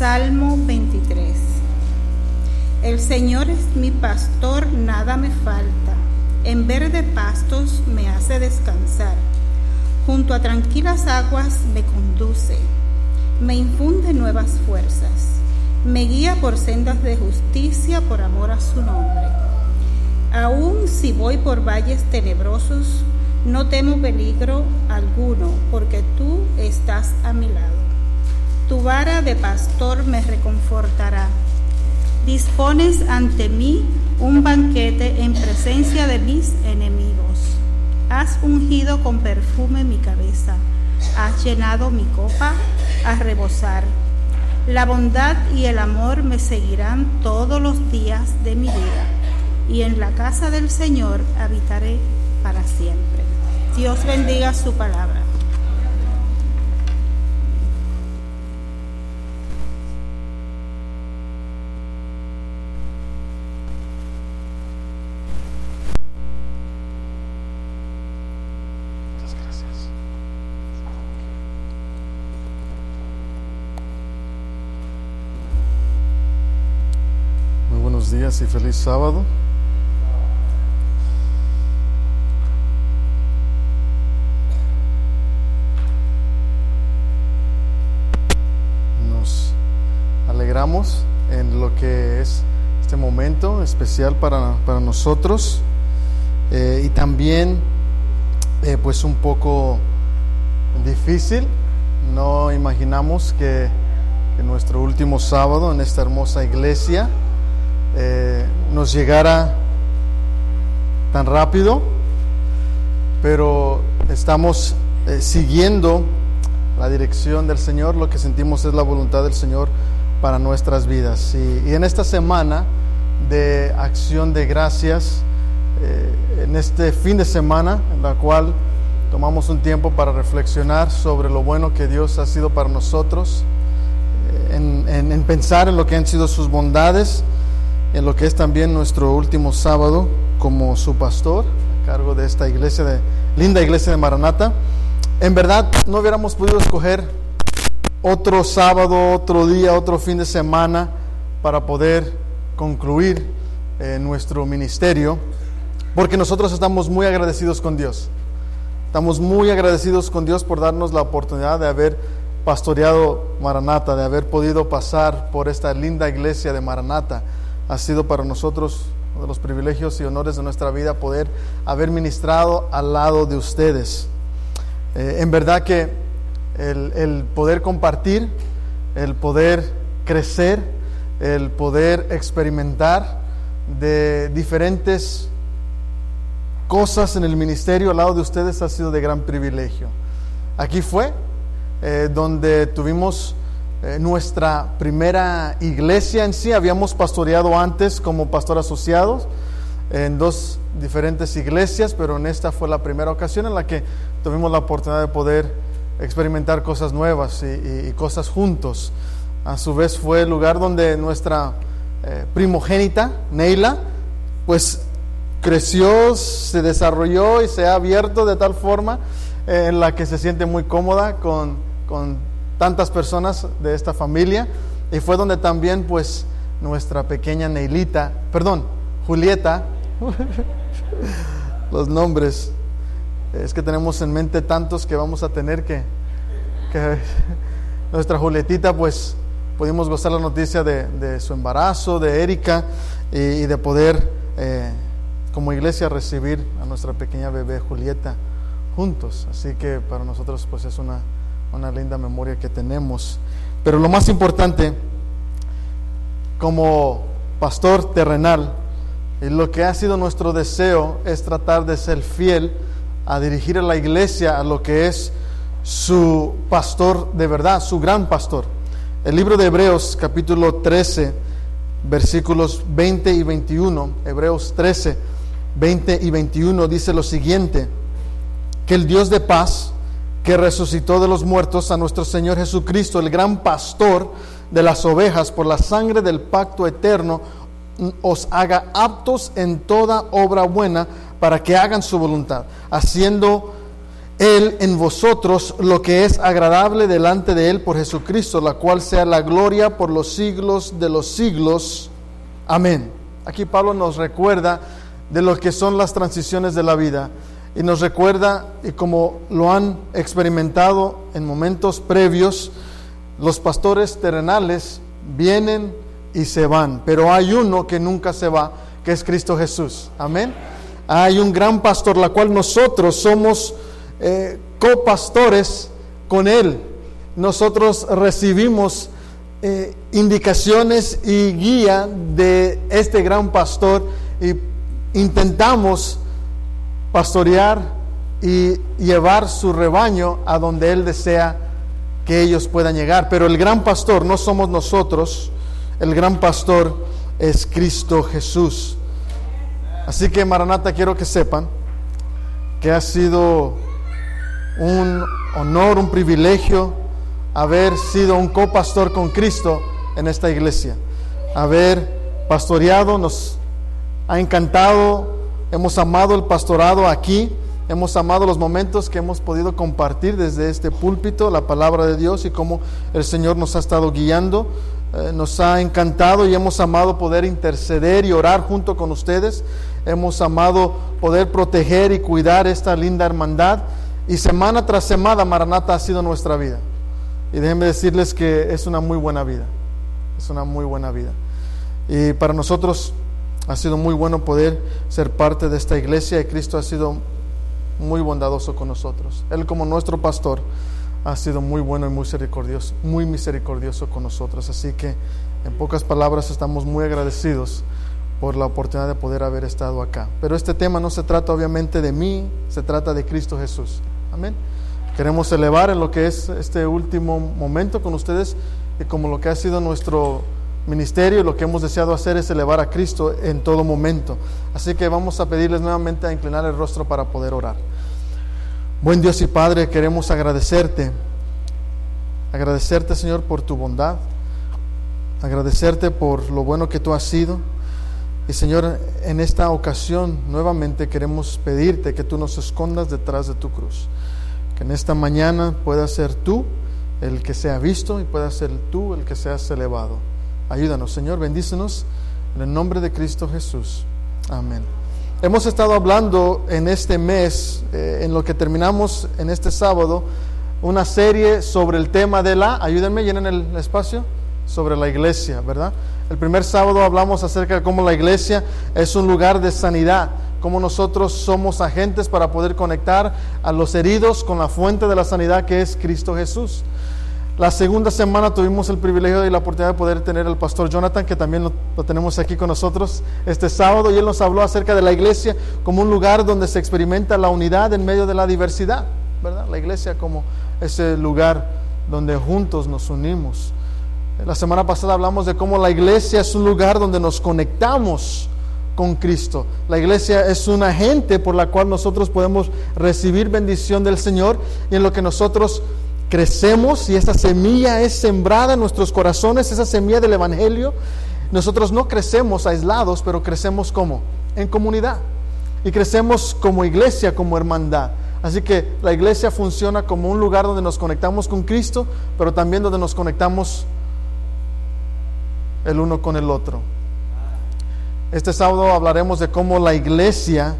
Salmo 23. El Señor es mi pastor, nada me falta. En verde pastos me hace descansar. Junto a tranquilas aguas me conduce. Me infunde nuevas fuerzas. Me guía por sendas de justicia por amor a su nombre. Aun si voy por valles tenebrosos, no temo peligro alguno, porque tú estás a mi lado. Tu vara de pastor me reconfortará. Dispones ante mí un banquete en presencia de mis enemigos. Has ungido con perfume mi cabeza. Has llenado mi copa a rebosar. La bondad y el amor me seguirán todos los días de mi vida, y en la casa del Señor habitaré para siempre. Dios bendiga su palabra. Muchas gracias. Muy buenos y feliz sábado. Nos alegramos en lo que es este momento especial para, para nosotros eh, y también eh, pues un poco difícil. No imaginamos que, que nuestro último sábado en esta hermosa iglesia eh, nos llegara tan rápido, pero estamos eh, siguiendo la dirección del Señor, lo que sentimos es la voluntad del Señor para nuestras vidas. Y, en esta semana de acción de gracias, eh, en este fin de semana, en la cual tomamos un tiempo para reflexionar sobre lo bueno que Dios ha sido para nosotros, en pensar en lo que han sido sus bondades, en lo que es también nuestro último sábado como su pastor, a cargo de esta iglesia, de linda iglesia de Maranata. En verdad, no hubiéramos podido escoger otro sábado, otro día, otro fin de semana para poder concluir eh, nuestro ministerio, porque nosotros estamos muy agradecidos con Dios. Estamos muy agradecidos con Dios por darnos la oportunidad de haber pastoreado Maranata, de haber podido pasar por esta linda iglesia de Maranata. Ha sido para nosotros uno de los privilegios y honores de nuestra vida poder haber ministrado al lado de ustedes. Eh, en verdad que el, poder compartir, el poder crecer, el poder experimentar de diferentes cosas en el ministerio al lado de ustedes ha sido de gran privilegio. Aquí fue eh, donde tuvimos eh, nuestra primera iglesia en sí. Habíamos pastoreado antes como pastor asociados en dos diferentes iglesias, pero en esta fue la primera ocasión en la que tuvimos la oportunidad de poder experimentar cosas nuevas y, cosas juntos. A su vez fue el lugar donde nuestra eh, primogénita, Neila, pues creció, se desarrolló y se ha abierto de tal forma eh, en la que se siente muy cómoda con, con tantas personas de esta familia. Y fue donde también pues nuestra pequeña Neilita, perdón, Julieta, los nombres, es que tenemos en mente tantos que vamos a tener que, nuestra Julietita pues pudimos gozar la noticia de, su embarazo, de Erika y, y de poder eh, como iglesia recibir a nuestra pequeña bebé Julieta juntos. Así que para nosotros pues es una, una linda memoria que tenemos. Pero lo más importante, como pastor terrenal, y lo que ha sido nuestro deseo es tratar de ser fiel a dirigir a la iglesia a lo que es su pastor de verdad, su gran pastor. El libro de Hebreos capítulo 13, versículos 20 y 21, Hebreos 13, 20 y 21 dice lo siguiente, que el Dios de paz, que resucitó de los muertos a nuestro Señor Jesucristo, el gran pastor de las ovejas, por la sangre del pacto eterno, os haga aptos en toda obra buena para que hagan su voluntad, haciendo Él en vosotros lo que es agradable delante de Él por Jesucristo, la cual sea la gloria por los siglos de los siglos. Amén. Aquí Pablo nos recuerda de lo que son las transiciones de la vida y nos recuerda, y como lo han experimentado en momentos previos, los pastores terrenales vienen y se van, pero hay uno que nunca se va, que es Cristo Jesús. Amén. Hay un gran pastor, la cual nosotros somos eh, copastores con Él. Nosotros recibimos eh, indicaciones y guía de este gran pastor y intentamos pastorear y llevar su rebaño a donde Él desea que ellos puedan llegar. Pero el gran pastor no somos nosotros, el gran pastor es Cristo Jesús. Así que Maranata quiero que sepan que ha sido un honor, un privilegio haber sido un copastor con Cristo en esta iglesia. Haber pastoreado nos ha encantado, hemos amado el pastorado aquí, hemos amado los momentos que hemos podido compartir desde este púlpito, la palabra de Dios y cómo el Señor nos ha estado guiando. Eh, nos ha encantado y hemos amado poder interceder y orar junto con ustedes. Hemos amado poder proteger y cuidar esta linda hermandad. Y semana tras semana, Maranata ha sido nuestra vida. Y déjenme decirles que es una muy buena vida. Es una muy buena vida. Y para nosotros ha sido muy bueno poder ser parte de esta iglesia y Cristo ha sido muy bondadoso con nosotros. Él como nuestro pastor ha sido muy bueno y muy misericordioso, muy misericordioso con nosotros. Así que en pocas palabras estamos muy agradecidos por la oportunidad de poder haber estado acá. Pero este tema no se trata obviamente de mí, se trata de Cristo Jesús. Amén. Queremos elevar en lo que es este último momento con ustedes y como lo que ha sido nuestro ministerio, lo que hemos deseado hacer es elevar a Cristo en todo momento. Así que vamos a pedirles nuevamente a inclinar el rostro para poder orar. Buen Dios y Padre, queremos agradecerte, agradecerte Señor por tu bondad, agradecerte por lo bueno que tú has sido. Y Señor, en esta ocasión nuevamente queremos pedirte que tú nos escondas detrás de tu cruz. Que en esta mañana pueda ser tú el que sea visto y pueda ser tú el que seas elevado. Ayúdanos, Señor, bendícenos en el nombre de Cristo Jesús. Amén. Hemos estado hablando en este mes, eh, en lo que terminamos en este sábado, una serie sobre el tema de la, ayúdenme, llenen el espacio, sobre la iglesia, ¿verdad? El primer sábado hablamos acerca de cómo la iglesia es un lugar de sanidad, cómo nosotros somos agentes para poder conectar a los heridos con la fuente de la sanidad que es Cristo Jesús. La segunda semana tuvimos el privilegio y la oportunidad de poder tener al pastor Jonathan, que también lo, tenemos aquí con nosotros este sábado, y él nos habló acerca de la iglesia como un lugar donde se experimenta la unidad en medio de la diversidad, ¿verdad? La iglesia como ese lugar donde juntos nos unimos. La semana pasada hablamos de cómo la iglesia es un lugar donde nos conectamos con Cristo. La iglesia es un agente por la cual nosotros podemos recibir bendición del Señor y en lo que nosotros crecemos y esa semilla es sembrada en nuestros corazones, esa semilla del Evangelio. Nosotros no crecemos aislados, pero crecemos como en comunidad y crecemos como iglesia, como hermandad. Así que la iglesia funciona como un lugar donde nos conectamos con Cristo, pero también donde nos conectamos el uno con el otro. Este sábado hablaremos de cómo la iglesia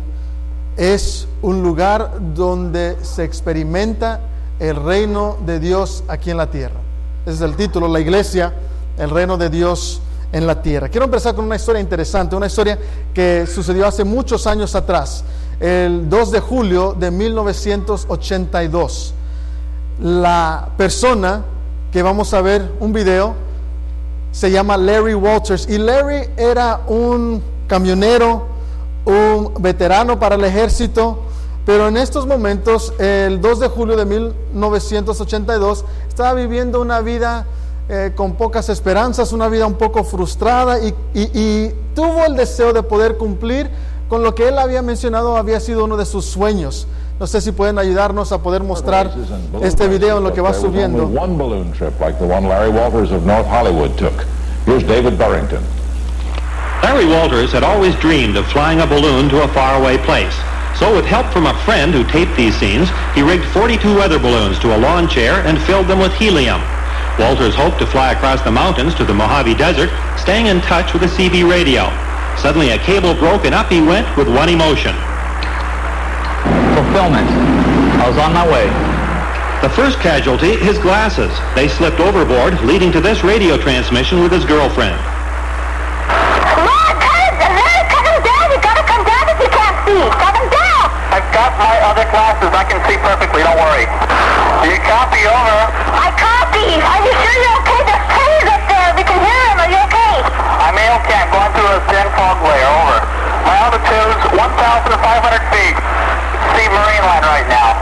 es un lugar donde se experimenta el reino de Dios aquí en la tierra. Ese es el título, la iglesia, el reino de Dios en la tierra. Quiero empezar con una historia interesante, una historia que sucedió hace muchos años atrás, el 2 de julio de 1982. La persona que vamos a ver un video se llama Larry Walters y Larry era un camionero, un veterano para el ejército, pero en estos momentos, el 2 de julio de 1982, estaba viviendo una vida eh, con pocas esperanzas, una vida un poco frustrada y, y tuvo el deseo de poder cumplir con lo que él había mencionado, había sido uno de sus sueños. No sé si pueden ayudarnos a poder mostrar este video en lo que va subiendo. One balloon trip like the one Larry Walters of North Hollywood took. Here's David Burrington. Larry Walters had always dreamed of flying a balloon to a faraway place. So with help from a friend who taped these scenes, he rigged 42 weather balloons to a lawn chair and filled them with helium. Walters hoped to fly across the mountains to the Mojave Desert, staying in touch with the CB radio. Suddenly a cable broke and up he went with one emotion. Fulfillment. I was on my way. The first casualty, his glasses. They slipped overboard, leading to this radio transmission with his girlfriend. My other glasses. I can see perfectly. Don't worry. You copy over. I copy. Are you sure you're okay? There's planes up there. We can hear them. Are you okay? I'm okay. I'm going through a thin fog layer. Over. My altitude's 1,500 feet. See marine line right now.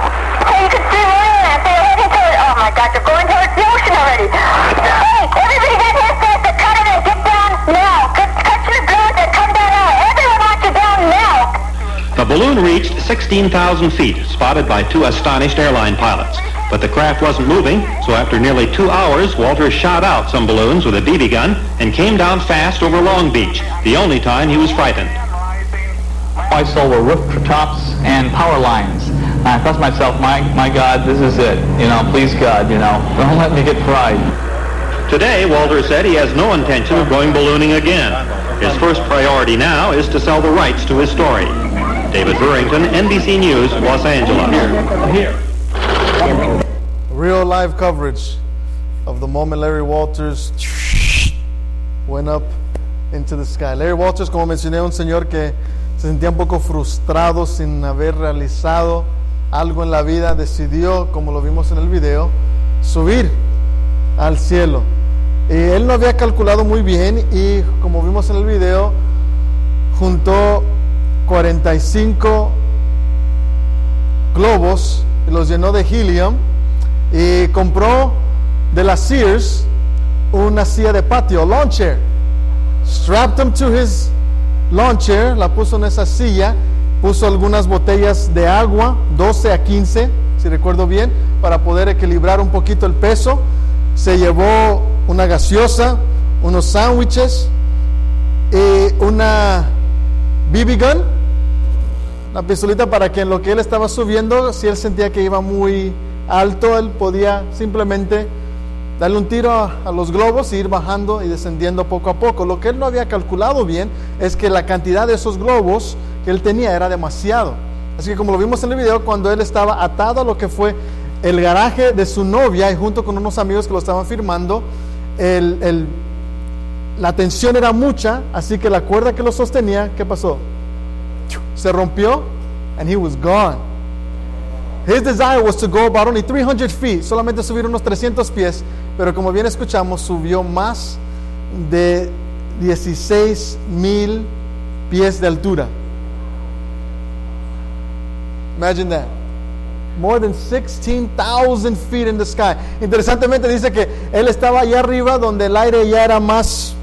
Hey, you can see marine land. So you're heading toward. Oh my God, you're going towards the ocean already. Hey, everybody get here says to cut it get down now. Cut, The balloon reached 16,000 feet, spotted by two astonished airline pilots. But the craft wasn't moving, so after nearly two hours, Walters shot out some balloons with a BB gun and came down fast over Long Beach, the only time he was frightened. I saw were rooftops and power lines. I thought to myself, my, my God, this is it. You know, please God, you know, don't let me get fried. Today, Walter said he has no intention of going ballooning again. His first priority now is to sell the rights to his story. David Burrington, NBC News, Los Angeles. Here. Real live coverage of the moment Larry Walters went up into the sky. Larry Walters, como mencioné, un señor que se sentía un poco frustrado sin haber realizado algo en la vida, decidió, como lo vimos en el video, subir al cielo. Y él no había calculado muy bien y como vimos en el video, juntó 45 globos los llenó de helium y compró de la Sears una silla de patio, lawn chair. Strapped them to his lawn chair, la puso en esa silla, puso algunas botellas de agua, 12 a 15, si recuerdo bien, para poder equilibrar un poquito el peso. Se llevó una gaseosa, unos sándwiches y una BB gun, una pistolita para que en lo que él estaba subiendo, si él sentía que iba muy alto, él podía simplemente darle un tiro a, los globos y ir bajando y descendiendo poco a poco. Lo que él no había calculado bien es que la cantidad de esos globos que él tenía era demasiado. Así que como lo vimos en el video, cuando él estaba atado a lo que fue el garaje de su novia y junto con unos amigos que lo estaban firmando, la tensión era mucha, así que la cuerda que lo sostenía, ¿qué pasó? Se rompió and he was gone. His desire was to go about only 300 feet, solamente subir unos 300 pies, pero como bien escuchamos, subió más de 16 mil pies de altura. Imagine that. More than 16,000 feet in the sky. Interesantemente dice que él estaba allá arriba donde el aire ya era más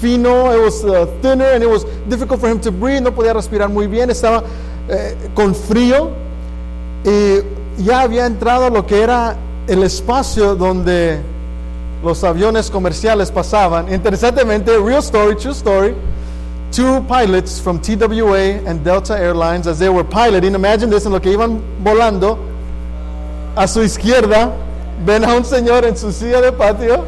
fino, it was uh, thinner and it was difficult for him to breathe, no podía respirar muy bien, estaba eh, con frío y ya había entrado lo que era el espacio donde los aviones comerciales pasaban. Interesantemente, real story, true story, two pilots from TWA and Delta Airlines, as they were piloting, imagine this, en lo que iban volando, a su izquierda ven a un señor en su silla de patio,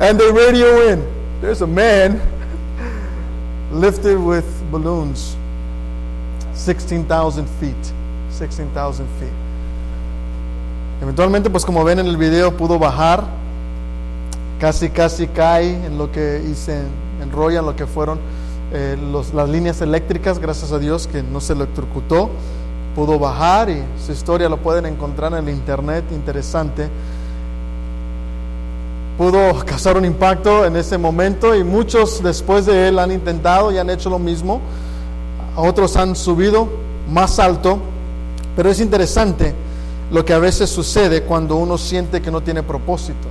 and they radio in. There's a man lifted with balloons. 16,000 feet. 16,000 feet. Eventualmente, pues como ven en el video, pudo bajar. Casi, casi cae en lo que hice, enrolla en lo que fueron eh, los, las líneas eléctricas, gracias a Dios que no se electrocutó. Pudo bajar y su historia lo pueden encontrar en el internet, interesante. Pudo causar un impacto en ese momento y muchos después de él han intentado y han hecho lo mismo otros han subido más alto, pero es interesante lo que a veces sucede cuando uno siente que no tiene propósito.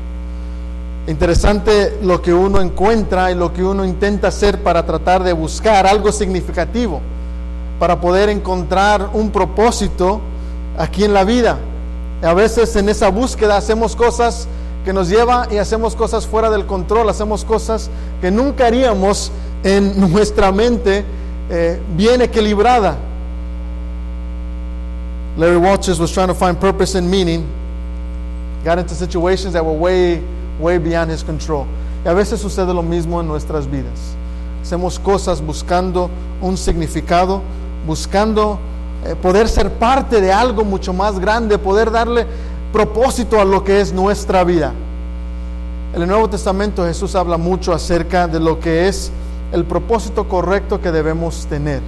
Interesante lo que uno encuentra y lo que uno intenta hacer para tratar de buscar algo significativo, para poder encontrar un propósito aquí en la vida. A veces en esa búsqueda hacemos cosas que nos lleva y hacemos cosas fuera del control, hacemos cosas que nunca haríamos en nuestra mente eh, bien equilibrada. Larry Walters was trying to find purpose and meaning, got into situations that were way, way beyond his control. Y a veces sucede lo mismo en nuestras vidas. Hacemos cosas buscando un significado, buscando eh, poder ser parte de algo mucho más grande, poder darle propósito a lo que es nuestra vida. En el Nuevo Testamento Jesús habla mucho acerca de lo que es el propósito correcto que debemos tener.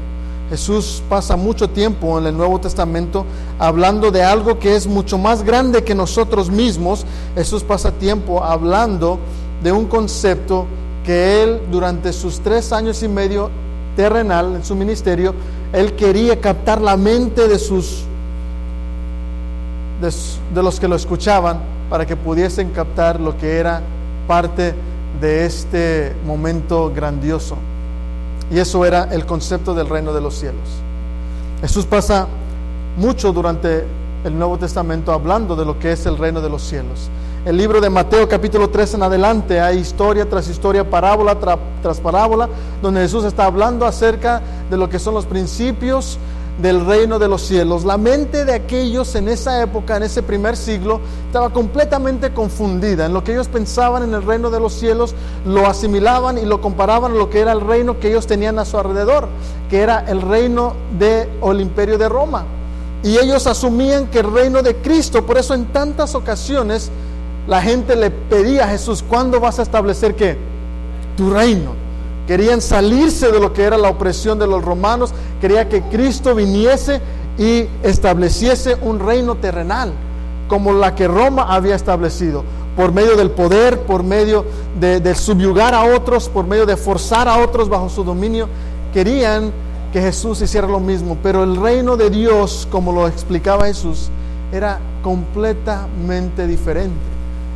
Jesús pasa mucho tiempo en el Nuevo Testamento hablando de algo que es mucho más grande que nosotros mismos. Jesús pasa tiempo hablando de un concepto que él durante sus tres años y medio terrenal en su ministerio, él quería captar la mente de sus de, los que lo escuchaban para que pudiesen captar lo que era parte de este momento grandioso. Y eso era el concepto del reino de los cielos. Jesús pasa mucho durante el Nuevo Testamento hablando de lo que es el reino de los cielos. El libro de Mateo capítulo 3 en adelante hay historia tras historia, parábola tras parábola, donde Jesús está hablando acerca de lo que son los principios del reino de los cielos. La mente de aquellos en esa época, en ese primer siglo, estaba completamente confundida. En lo que ellos pensaban en el reino de los cielos, lo asimilaban y lo comparaban a lo que era el reino que ellos tenían a su alrededor, que era el reino de, o el imperio de Roma. Y ellos asumían que el reino de Cristo, por eso en tantas ocasiones la gente le pedía a Jesús, ¿cuándo vas a establecer qué? Tu reino. Querían salirse de lo que era la opresión de los romanos, quería que Cristo viniese y estableciese un reino terrenal, como la que Roma había establecido, por medio del poder, por medio de, de subyugar a otros, por medio de forzar a otros bajo su dominio. Querían que Jesús hiciera lo mismo, pero el reino de Dios, como lo explicaba Jesús, era completamente diferente.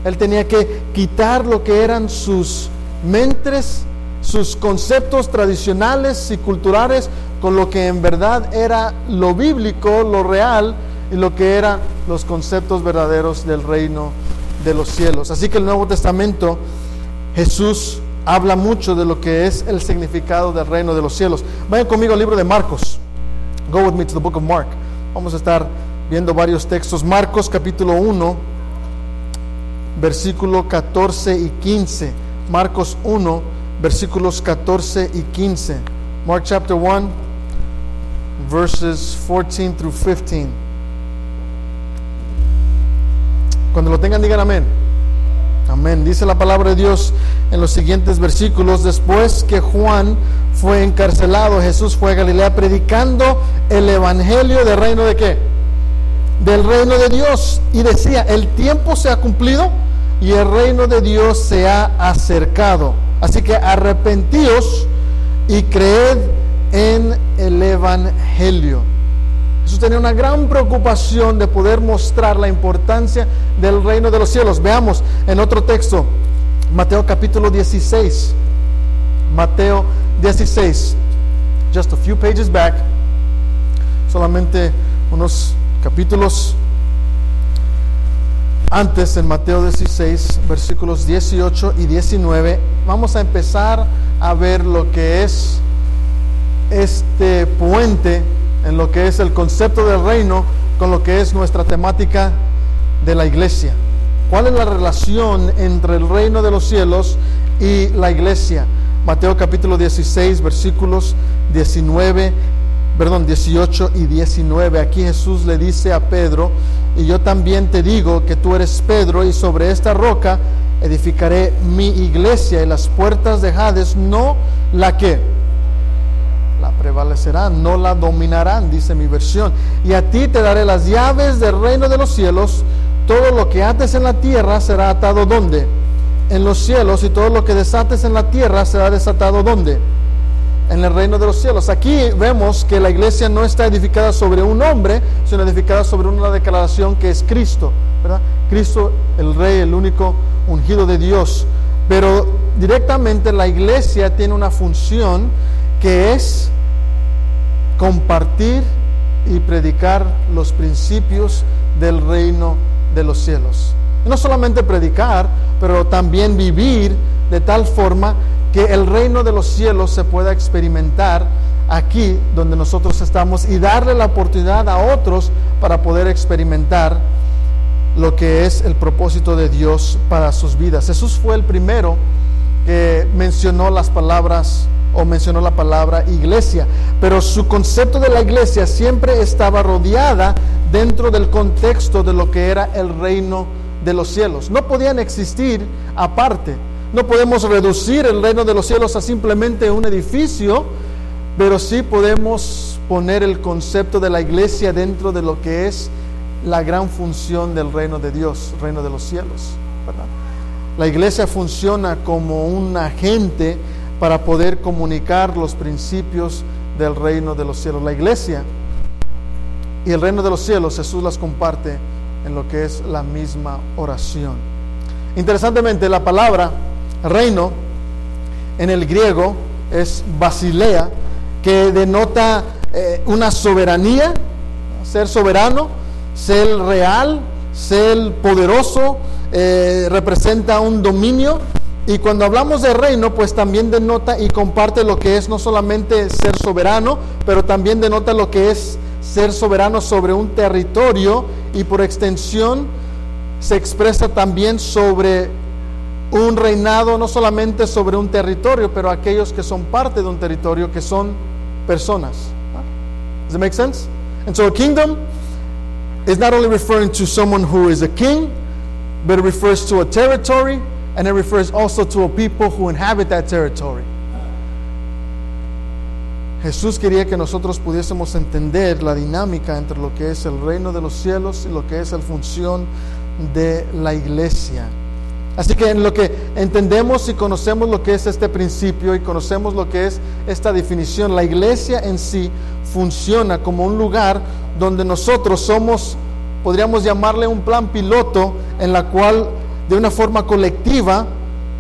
Él tenía que quitar lo que eran sus mentes, sus conceptos tradicionales y culturales con lo que en verdad era lo bíblico, lo real y lo que eran los conceptos verdaderos del reino de los cielos. Así que el Nuevo Testamento, Jesús habla mucho de lo que es el significado del reino de los cielos. Vayan conmigo al libro de Marcos. Go with me to the book of Mark. Vamos a estar viendo varios textos. Marcos capítulo 1 versículo 14 y 15. Marcos 1, versículos 14 y 15. Mark chapter 1, verses 14 through 15. Cuando lo tengan, digan amén. Amén. Dice la palabra de Dios en los siguientes versículos. Después que Juan fue encarcelado, Jesús fue a Galilea predicando el evangelio del reino de qué? Del reino de Dios. Y decía, el tiempo se ha cumplido y el reino de Dios se ha acercado. Así que arrepentíos y creed en el Evangelio. Jesús tenía una gran preocupación de poder mostrar la importancia del reino de los cielos. Veamos en otro texto, Mateo capítulo 16. Mateo 16. Just a few pages back. Solamente unos capítulos antes, en Mateo 16, versículos 18 y 19, vamos a empezar a ver lo que es este puente en lo que es el concepto del reino con lo que es nuestra temática de la iglesia. ¿Cuál es la relación entre el reino de los cielos y la iglesia? Mateo capítulo 16, versículos 19, perdón, 18 y 19. Aquí Jesús le dice a Pedro, y yo también te digo que tú eres Pedro y sobre esta roca edificaré mi iglesia y las puertas de Hades no la que la prevalecerán, no la dominarán, dice mi versión. Y a ti te daré las llaves del reino de los cielos. Todo lo que ates en la tierra será atado donde? En los cielos y todo lo que desates en la tierra será desatado donde? En el reino de los cielos. Aquí vemos que la iglesia no está edificada sobre un hombre, sino edificada sobre una declaración que es Cristo, ¿verdad? Cristo, el Rey, el único ungido de Dios. Pero directamente la iglesia tiene una función que es compartir y predicar los principios del reino de los cielos. no solamente predicar, pero también vivir de tal forma que el reino de los cielos se pueda experimentar aquí donde nosotros estamos y darle la oportunidad a otros para poder experimentar lo que es el propósito de Dios para sus vidas. Jesús fue el primero que mencionó las palabras o mencionó la palabra iglesia, pero su concepto de la iglesia siempre estaba rodeada dentro del contexto de lo que era el reino de los cielos. No podían existir aparte. No podemos reducir el reino de los cielos a simplemente un edificio, pero sí podemos poner el concepto de la iglesia dentro de lo que es la gran función del reino de Dios, reino de los cielos. La iglesia funciona como un agente para poder comunicar los principios del reino de los cielos. La iglesia y el reino de los cielos, Jesús las comparte en lo que es la misma oración. Interesantemente, la palabra reino en el griego es basilea, que denota eh, una soberanía, ser soberano, ser real, ser poderoso, eh, representa un dominio. Y cuando hablamos de reino, pues también denota y comparte lo que es no solamente ser soberano, pero también denota lo que es ser soberano sobre un territorio y por extensión se expresa también sobre un reinado, no solamente sobre un territorio, pero aquellos que son parte de un territorio, que son personas. Does it make sense? And so a kingdom is not only referring to someone who is a king, but it refers to a territory and it refers also to a people who inhabit that territory. Jesús quería que nosotros pudiésemos entender la dinámica entre lo que es el reino de los cielos y lo que es la función de la iglesia. Así que en lo que entendemos y conocemos lo que es este principio y conocemos lo que es esta definición, la iglesia en sí funciona como un lugar donde nosotros somos, podríamos llamarle un plan piloto, en la cual de una forma colectiva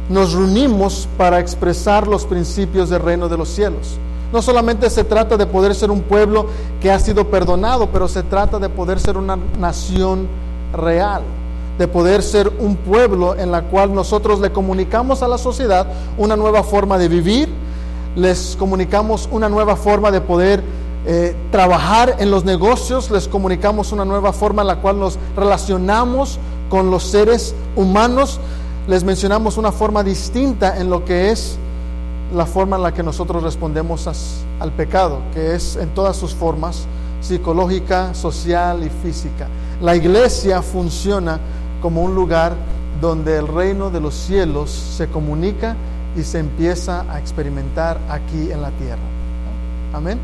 nos reunimos para expresar los principios del reino de los cielos. No solamente se trata de poder ser un pueblo que ha sido perdonado, pero se trata de poder ser una nación real, de poder ser un pueblo en la cual nosotros le comunicamos a la sociedad una nueva forma de vivir, les comunicamos una nueva forma de poder eh, trabajar en los negocios, les comunicamos una nueva forma en la cual nos relacionamos con los seres humanos, les mencionamos una forma distinta en lo que es la forma en la que nosotros respondemos al pecado, que es en todas sus formas, psicológica, social y física. La iglesia funciona como un lugar donde el reino de los cielos se comunica y se empieza a experimentar aquí en la tierra. Amén.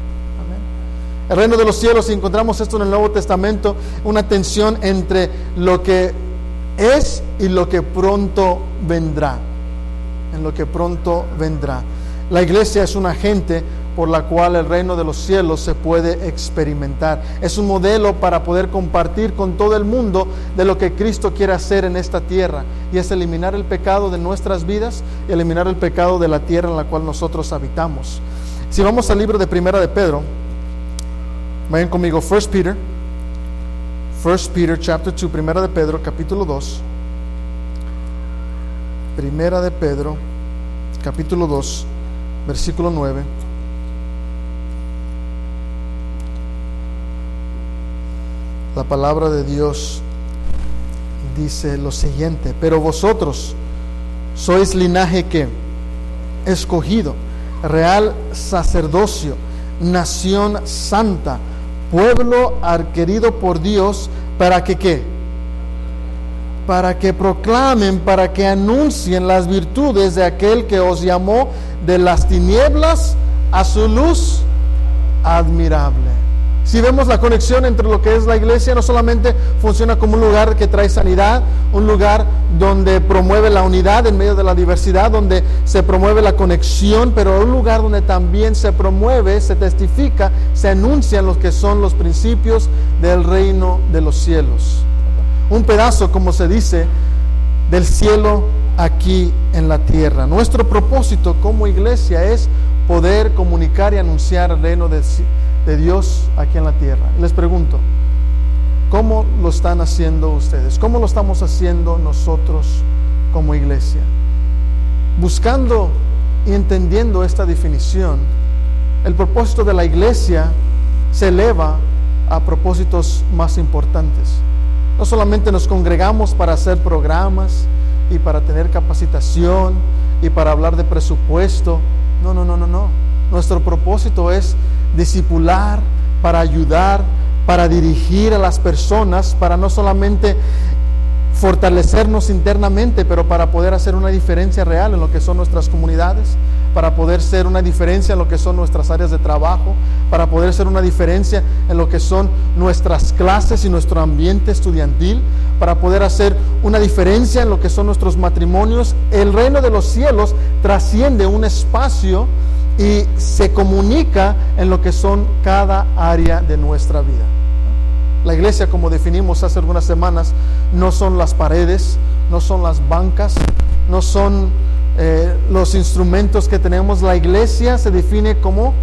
El reino de los cielos, y encontramos esto en el Nuevo Testamento, una tensión entre lo que es y lo que pronto vendrá. En lo que pronto vendrá. La iglesia es un agente por la cual el reino de los cielos se puede experimentar. Es un modelo para poder compartir con todo el mundo de lo que Cristo quiere hacer en esta tierra y es eliminar el pecado de nuestras vidas y eliminar el pecado de la tierra en la cual nosotros habitamos. Si vamos al libro de Primera de Pedro, vayan conmigo, 1 Peter, 1 Peter chapter 2, Primera de Pedro, capítulo 2. Primera de Pedro, capítulo 2 versículo 9. La palabra de Dios dice lo siguiente, pero vosotros sois linaje que escogido, real sacerdocio, nación santa, pueblo adquirido por Dios, para que qué? para que proclamen, para que anuncien las virtudes de aquel que os llamó de las tinieblas a su luz admirable. Si vemos la conexión entre lo que es la iglesia, no solamente funciona como un lugar que trae sanidad, un lugar donde promueve la unidad en medio de la diversidad, donde se promueve la conexión, pero un lugar donde también se promueve, se testifica, se anuncian los que son los principios del reino de los cielos un pedazo, como se dice, del cielo aquí en la tierra. Nuestro propósito como iglesia es poder comunicar y anunciar el reino de, de, Dios aquí en la tierra. Les pregunto, ¿cómo lo están haciendo ustedes? ¿Cómo lo estamos haciendo nosotros como iglesia? Buscando y entendiendo esta definición, el propósito de la iglesia se eleva a propósitos más importantes. No solamente nos congregamos para hacer programas y para tener capacitación y para hablar de presupuesto. No, no, no, no, no. Nuestro propósito es discipular, para ayudar, para dirigir a las personas, para no solamente fortalecernos internamente, pero para poder hacer una diferencia real en lo que son nuestras comunidades, para poder ser una diferencia en lo que son nuestras áreas de trabajo, para poder ser una diferencia en lo que son nuestras clases y nuestro ambiente estudiantil, para poder hacer una diferencia en lo que son nuestros matrimonios. El reino de los cielos trasciende un espacio y se comunica en lo que son cada área de nuestra vida. La iglesia, como definimos hace algunas semanas, no son las paredes, no son las bancas, no son eh, los instrumentos que tenemos. La iglesia se define como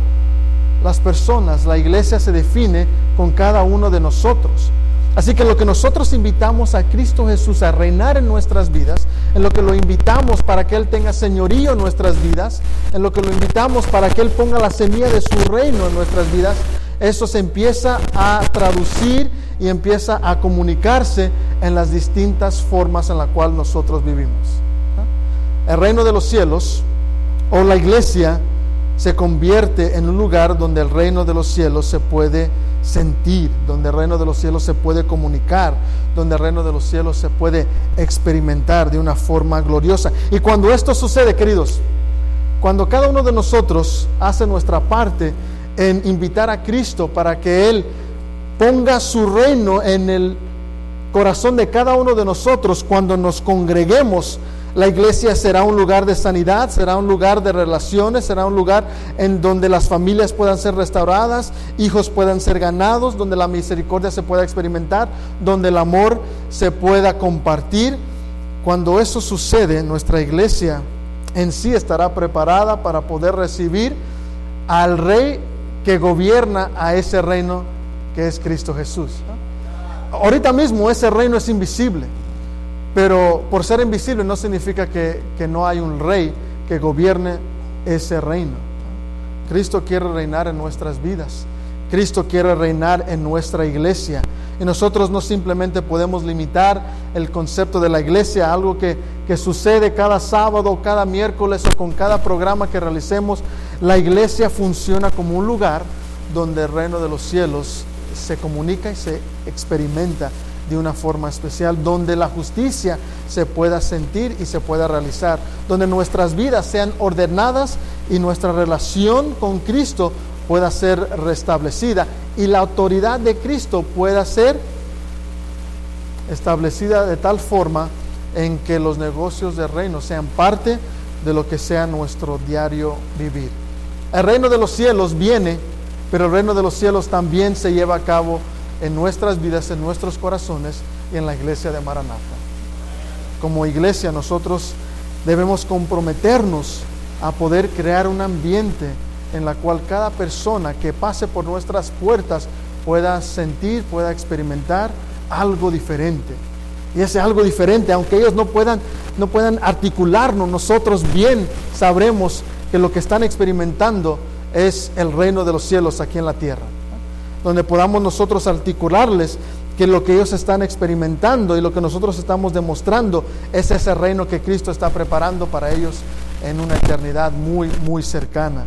las personas, la iglesia se define con cada uno de nosotros. Así que lo que nosotros invitamos a Cristo Jesús a reinar en nuestras vidas, en lo que lo invitamos para que Él tenga señorío en nuestras vidas, en lo que lo invitamos para que Él ponga la semilla de su reino en nuestras vidas, eso se empieza a traducir y empieza a comunicarse en las distintas formas en las cuales nosotros vivimos. El reino de los cielos o la iglesia se convierte en un lugar donde el reino de los cielos se puede sentir, donde el reino de los cielos se puede comunicar, donde el reino de los cielos se puede experimentar de una forma gloriosa. Y cuando esto sucede, queridos, cuando cada uno de nosotros hace nuestra parte, en invitar a Cristo para que Él ponga su reino en el corazón de cada uno de nosotros cuando nos congreguemos. La iglesia será un lugar de sanidad, será un lugar de relaciones, será un lugar en donde las familias puedan ser restauradas, hijos puedan ser ganados, donde la misericordia se pueda experimentar, donde el amor se pueda compartir. Cuando eso sucede, nuestra iglesia en sí estará preparada para poder recibir al Rey que gobierna a ese reino que es Cristo Jesús. Ahorita mismo ese reino es invisible, pero por ser invisible no significa que, no hay un rey que gobierne ese reino. Cristo quiere reinar en nuestras vidas. Cristo quiere reinar en nuestra iglesia. Y nosotros no simplemente podemos limitar el concepto de la iglesia a algo que, que sucede cada sábado, cada miércoles o con cada programa que realicemos. La iglesia funciona como un lugar donde el reino de los cielos se comunica y se experimenta de una forma especial, donde la justicia se pueda sentir y se pueda realizar, donde nuestras vidas sean ordenadas y nuestra relación con Cristo pueda ser restablecida y la autoridad de Cristo pueda ser establecida de tal forma en que los negocios del reino sean parte de lo que sea nuestro diario vivir. El reino de los cielos viene, pero el reino de los cielos también se lleva a cabo en nuestras vidas, en nuestros corazones y en la iglesia de Maranata. Como iglesia nosotros debemos comprometernos a poder crear un ambiente en la cual cada persona que pase por nuestras puertas pueda sentir, pueda experimentar algo diferente. Y ese algo diferente, aunque ellos no puedan, no puedan articularnos, nosotros bien sabremos que lo que están experimentando es el reino de los cielos aquí en la tierra. Donde podamos nosotros articularles que lo que ellos están experimentando y lo que nosotros estamos demostrando es ese reino que Cristo está preparando para ellos en una eternidad muy, muy cercana.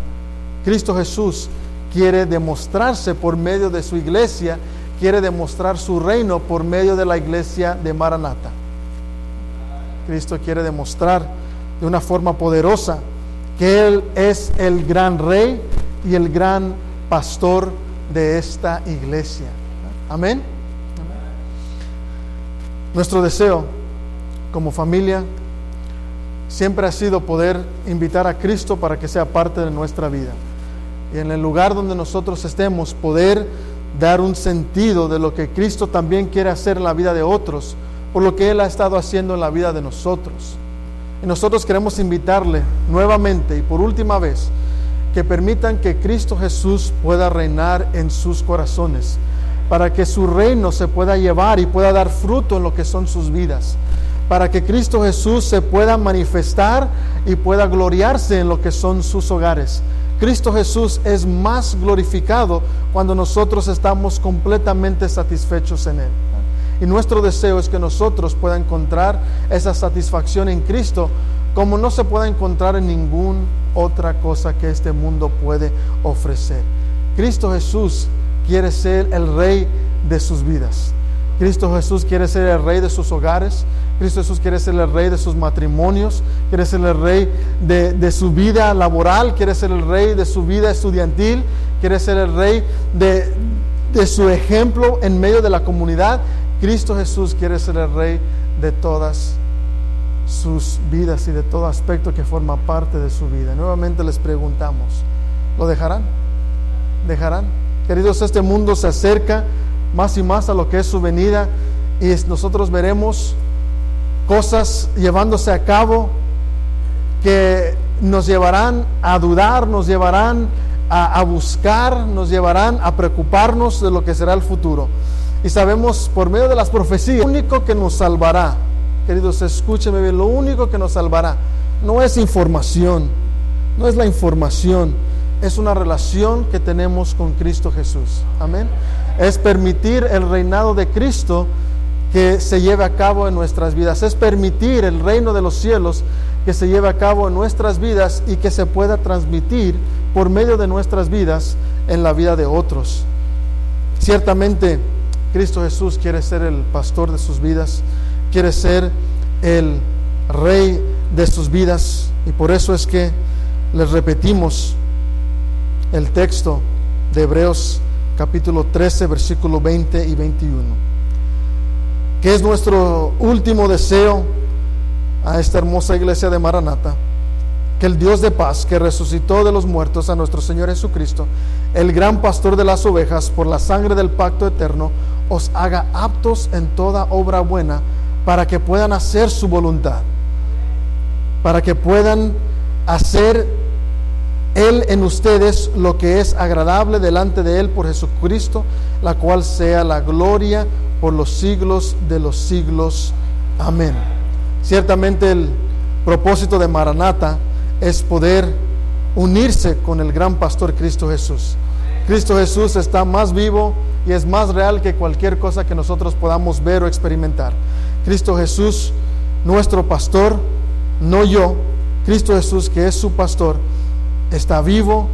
Cristo Jesús quiere demostrarse por medio de su iglesia, quiere demostrar su reino por medio de la iglesia de Maranata. Cristo quiere demostrar de una forma poderosa que Él es el gran rey y el gran pastor de esta iglesia. Amén. Nuestro deseo como familia siempre ha sido poder invitar a Cristo para que sea parte de nuestra vida. Y en el lugar donde nosotros estemos, poder dar un sentido de lo que Cristo también quiere hacer en la vida de otros, por lo que Él ha estado haciendo en la vida de nosotros. Y nosotros queremos invitarle nuevamente y por última vez que permitan que Cristo Jesús pueda reinar en sus corazones, para que su reino se pueda llevar y pueda dar fruto en lo que son sus vidas, para que Cristo Jesús se pueda manifestar y pueda gloriarse en lo que son sus hogares. Cristo Jesús es más glorificado cuando nosotros estamos completamente satisfechos en Él. Y nuestro deseo es que nosotros pueda encontrar esa satisfacción en Cristo como no se pueda encontrar en ninguna otra cosa que este mundo puede ofrecer. Cristo Jesús quiere ser el rey de sus vidas. Cristo Jesús quiere ser el rey de sus hogares. Cristo Jesús quiere ser el rey de sus matrimonios. Quiere ser el rey de, su vida laboral. Quiere ser el rey de su vida estudiantil. Quiere ser el rey de su ejemplo en medio de la comunidad. Cristo Jesús quiere ser el rey de todas sus vidas y de todo aspecto que forma parte de su vida. Nuevamente les preguntamos, ¿lo dejarán? ¿Dejarán? Queridos, este mundo se acerca más y más a lo que es su venida y nosotros veremos cosas llevándose a cabo que nos llevarán a dudar, nos llevarán a, buscar, nos llevarán a preocuparnos de lo que será el futuro. Y sabemos por medio de las profecías, lo único que nos salvará, queridos, escúcheme bien, lo único que nos salvará no es información, no es la información, es una relación que tenemos con Cristo Jesús. Amén. Es permitir el reinado de Cristo que se lleve a cabo en nuestras vidas. Es permitir el reino de los cielos que se lleve a cabo en nuestras vidas y que se pueda transmitir por medio de nuestras vidas en la vida de otros. Ciertamente, Cristo Jesús quiere ser el pastor de sus vidas, quiere ser el rey de sus vidas. Y por eso es que les repetimos el texto de Hebreos capítulo 13, versículo 20 y 21, que es nuestro último deseo a esta hermosa iglesia de Maranata, que el Dios de paz, que resucitó de los muertos a nuestro Señor Jesucristo, el gran pastor de las ovejas, por la sangre del pacto eterno, os haga aptos en toda obra buena, para que puedan hacer su voluntad, para que puedan hacer él en ustedes lo que es agradable delante de Él por Jesucristo, la cual sea la gloria por los siglos de los siglos. Amén. Ciertamente el propósito de Maranata es poder unirse con el gran pastor Cristo Jesús. Cristo Jesús está más vivo y es más real que cualquier cosa que nosotros podamos ver o experimentar. Cristo Jesús, nuestro pastor, no yo, Cristo Jesús que es su pastor, está vivo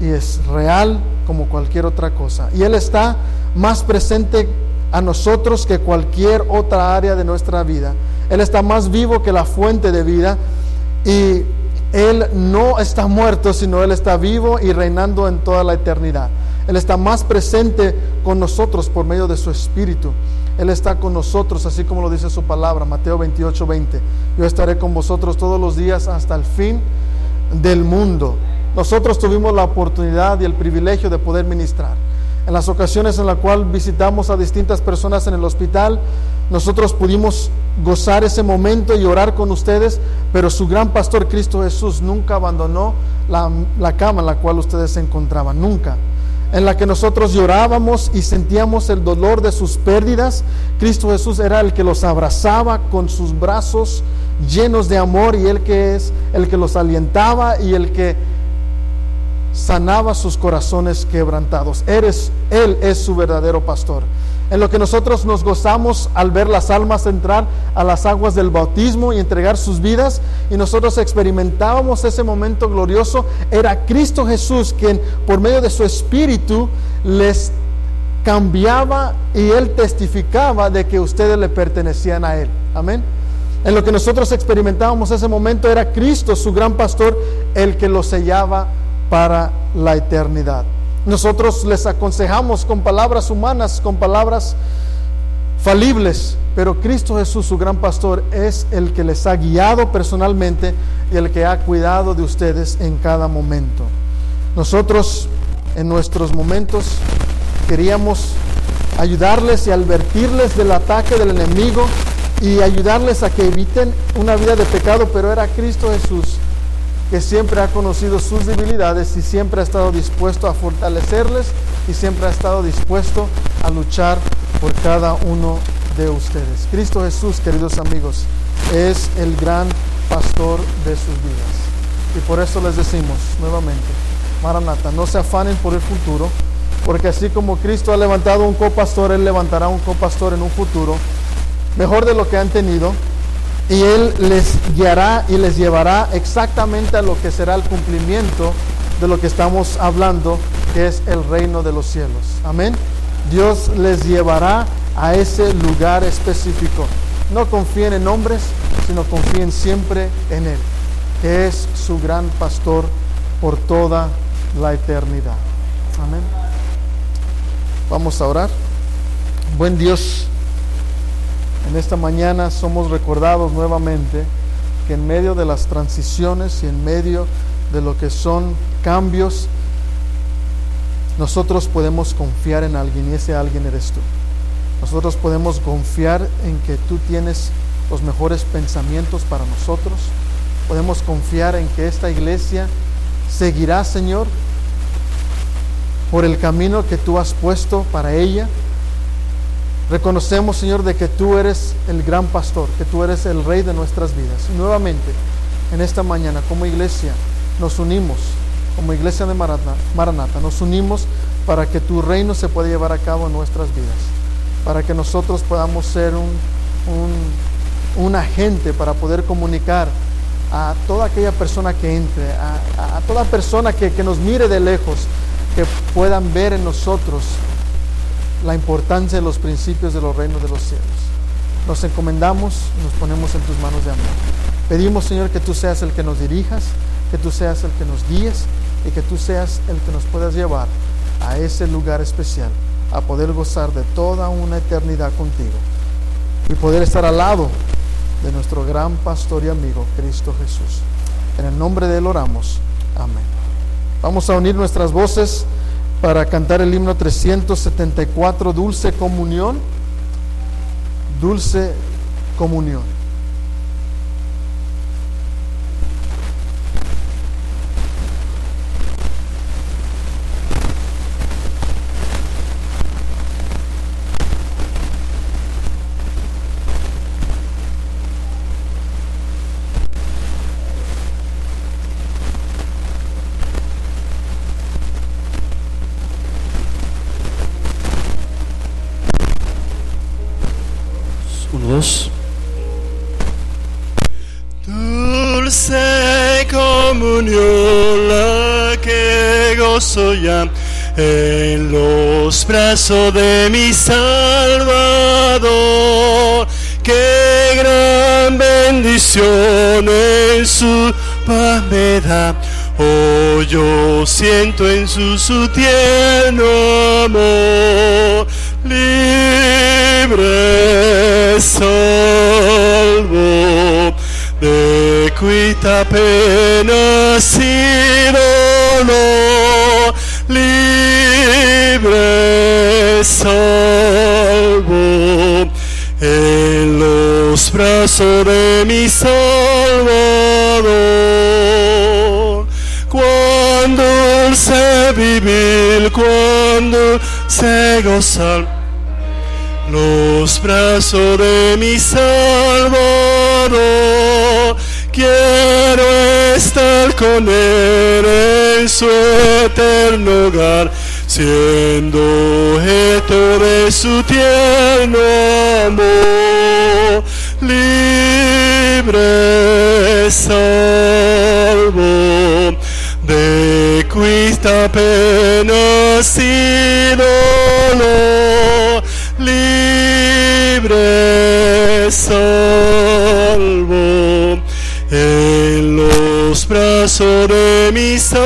y es real como cualquier otra cosa. Y Él está más presente a nosotros que cualquier otra área de nuestra vida. Él está más vivo que la fuente de vida y Él no está muerto, sino Él está vivo y reinando en toda la eternidad. Él está más presente con nosotros por medio de su Espíritu. Él está con nosotros, así como lo dice su palabra, Mateo 28, 20. Yo estaré con vosotros todos los días hasta el fin del mundo. Nosotros tuvimos la oportunidad y el privilegio de poder ministrar. En las ocasiones en las cuales visitamos a distintas personas en el hospital, nosotros pudimos gozar ese momento y orar con ustedes, pero su gran pastor Cristo Jesús nunca abandonó la, la cama en la cual ustedes se encontraban, nunca en la que nosotros llorábamos y sentíamos el dolor de sus pérdidas, Cristo Jesús era el que los abrazaba con sus brazos llenos de amor y el que es el que los alientaba y el que sanaba sus corazones quebrantados. Eres, él es su verdadero pastor. En lo que nosotros nos gozamos al ver las almas entrar a las aguas del bautismo y entregar sus vidas, y nosotros experimentábamos ese momento glorioso, era Cristo Jesús quien por medio de su espíritu les cambiaba y él testificaba de que ustedes le pertenecían a él. Amén. En lo que nosotros experimentábamos ese momento era Cristo, su gran pastor, el que lo sellaba para la eternidad. Nosotros les aconsejamos con palabras humanas, con palabras falibles, pero Cristo Jesús, su gran pastor, es el que les ha guiado personalmente y el que ha cuidado de ustedes en cada momento. Nosotros en nuestros momentos queríamos ayudarles y advertirles del ataque del enemigo y ayudarles a que eviten una vida de pecado, pero era Cristo Jesús que siempre ha conocido sus debilidades y siempre ha estado dispuesto a fortalecerles y siempre ha estado dispuesto a luchar por cada uno de ustedes. Cristo Jesús, queridos amigos, es el gran pastor de sus vidas. Y por eso les decimos nuevamente, Maranata, no se afanen por el futuro, porque así como Cristo ha levantado un copastor, Él levantará un copastor en un futuro mejor de lo que han tenido, y Él les guiará y les llevará exactamente a lo que será el cumplimiento de lo que estamos hablando, que es el reino de los cielos. Amén. Dios les llevará a ese lugar específico. No confíen en hombres, sino confíen siempre en Él, que es su gran pastor por toda la eternidad. Amén. Vamos a orar. Buen Dios, en esta mañana somos recordados nuevamente que en medio de las transiciones y en medio de lo que son cambios, nosotros podemos confiar en alguien y ese alguien eres tú. Nosotros podemos confiar en que tú tienes los mejores pensamientos para nosotros. Podemos confiar en que esta iglesia seguirá, Señor, por el camino que tú has puesto para ella. Reconocemos, Señor, de que tú eres el gran pastor, que tú eres el rey de nuestras vidas. Y nuevamente, en esta mañana, como iglesia, nos unimos, como iglesia de Maranata, nos unimos para que tu reino se pueda llevar a cabo en nuestras vidas, para que nosotros podamos ser un, un, agente para poder comunicar a toda aquella persona que entre, a, toda persona que, que nos mire de lejos, que puedan ver en nosotros la importancia de los principios de los reinos de los cielos. Nos encomendamos y nos ponemos en tus manos de amor. Pedimos, Señor, que tú seas el que nos dirijas, que tú seas el que nos guíes y que tú seas el que nos puedas llevar a ese lugar especial, a poder gozar de toda una eternidad contigo y poder estar al lado de nuestro gran pastor y amigo Cristo Jesús. En el nombre de Él oramos. Amén. Vamos a unir nuestras voces para cantar el himno 374, Dulce Comunión. Dulce Comunión. En los brazos de mi Salvador. Qué gran bendición en su paz me da. Oh, yo siento en su, su tierno amor libre salvo de cuita pena si dolor libre salvo en los brazos de mi salvador cuando se vivir cuando se gozar los brazos de mi Salvador. Quiero estar con Él en su eterno hogar, siendo objeto de su tierno amor. Libre salvo de cuista pena y dolor, libre salvo en los brazos de mi Salvador.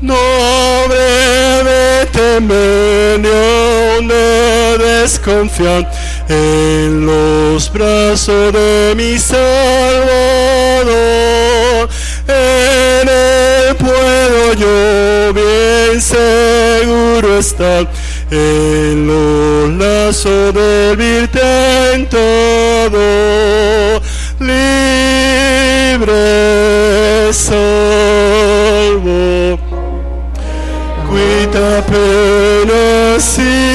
No habré de temer ni de desconfiar en los brazos de mi Salvador. En él puedo yo bien seguro estar en los lazos del virgen todo. Libre salvo. Cuita penas y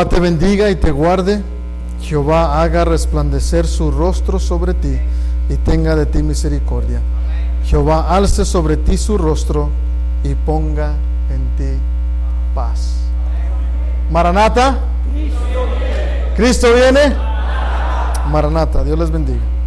Jehová te bendiga y te guarde. Jehová haga resplandecer su rostro sobre ti y tenga de ti misericordia. Jehová alce sobre ti su rostro y ponga en ti paz. Maranata. Cristo viene. Maranata. Dios les bendiga.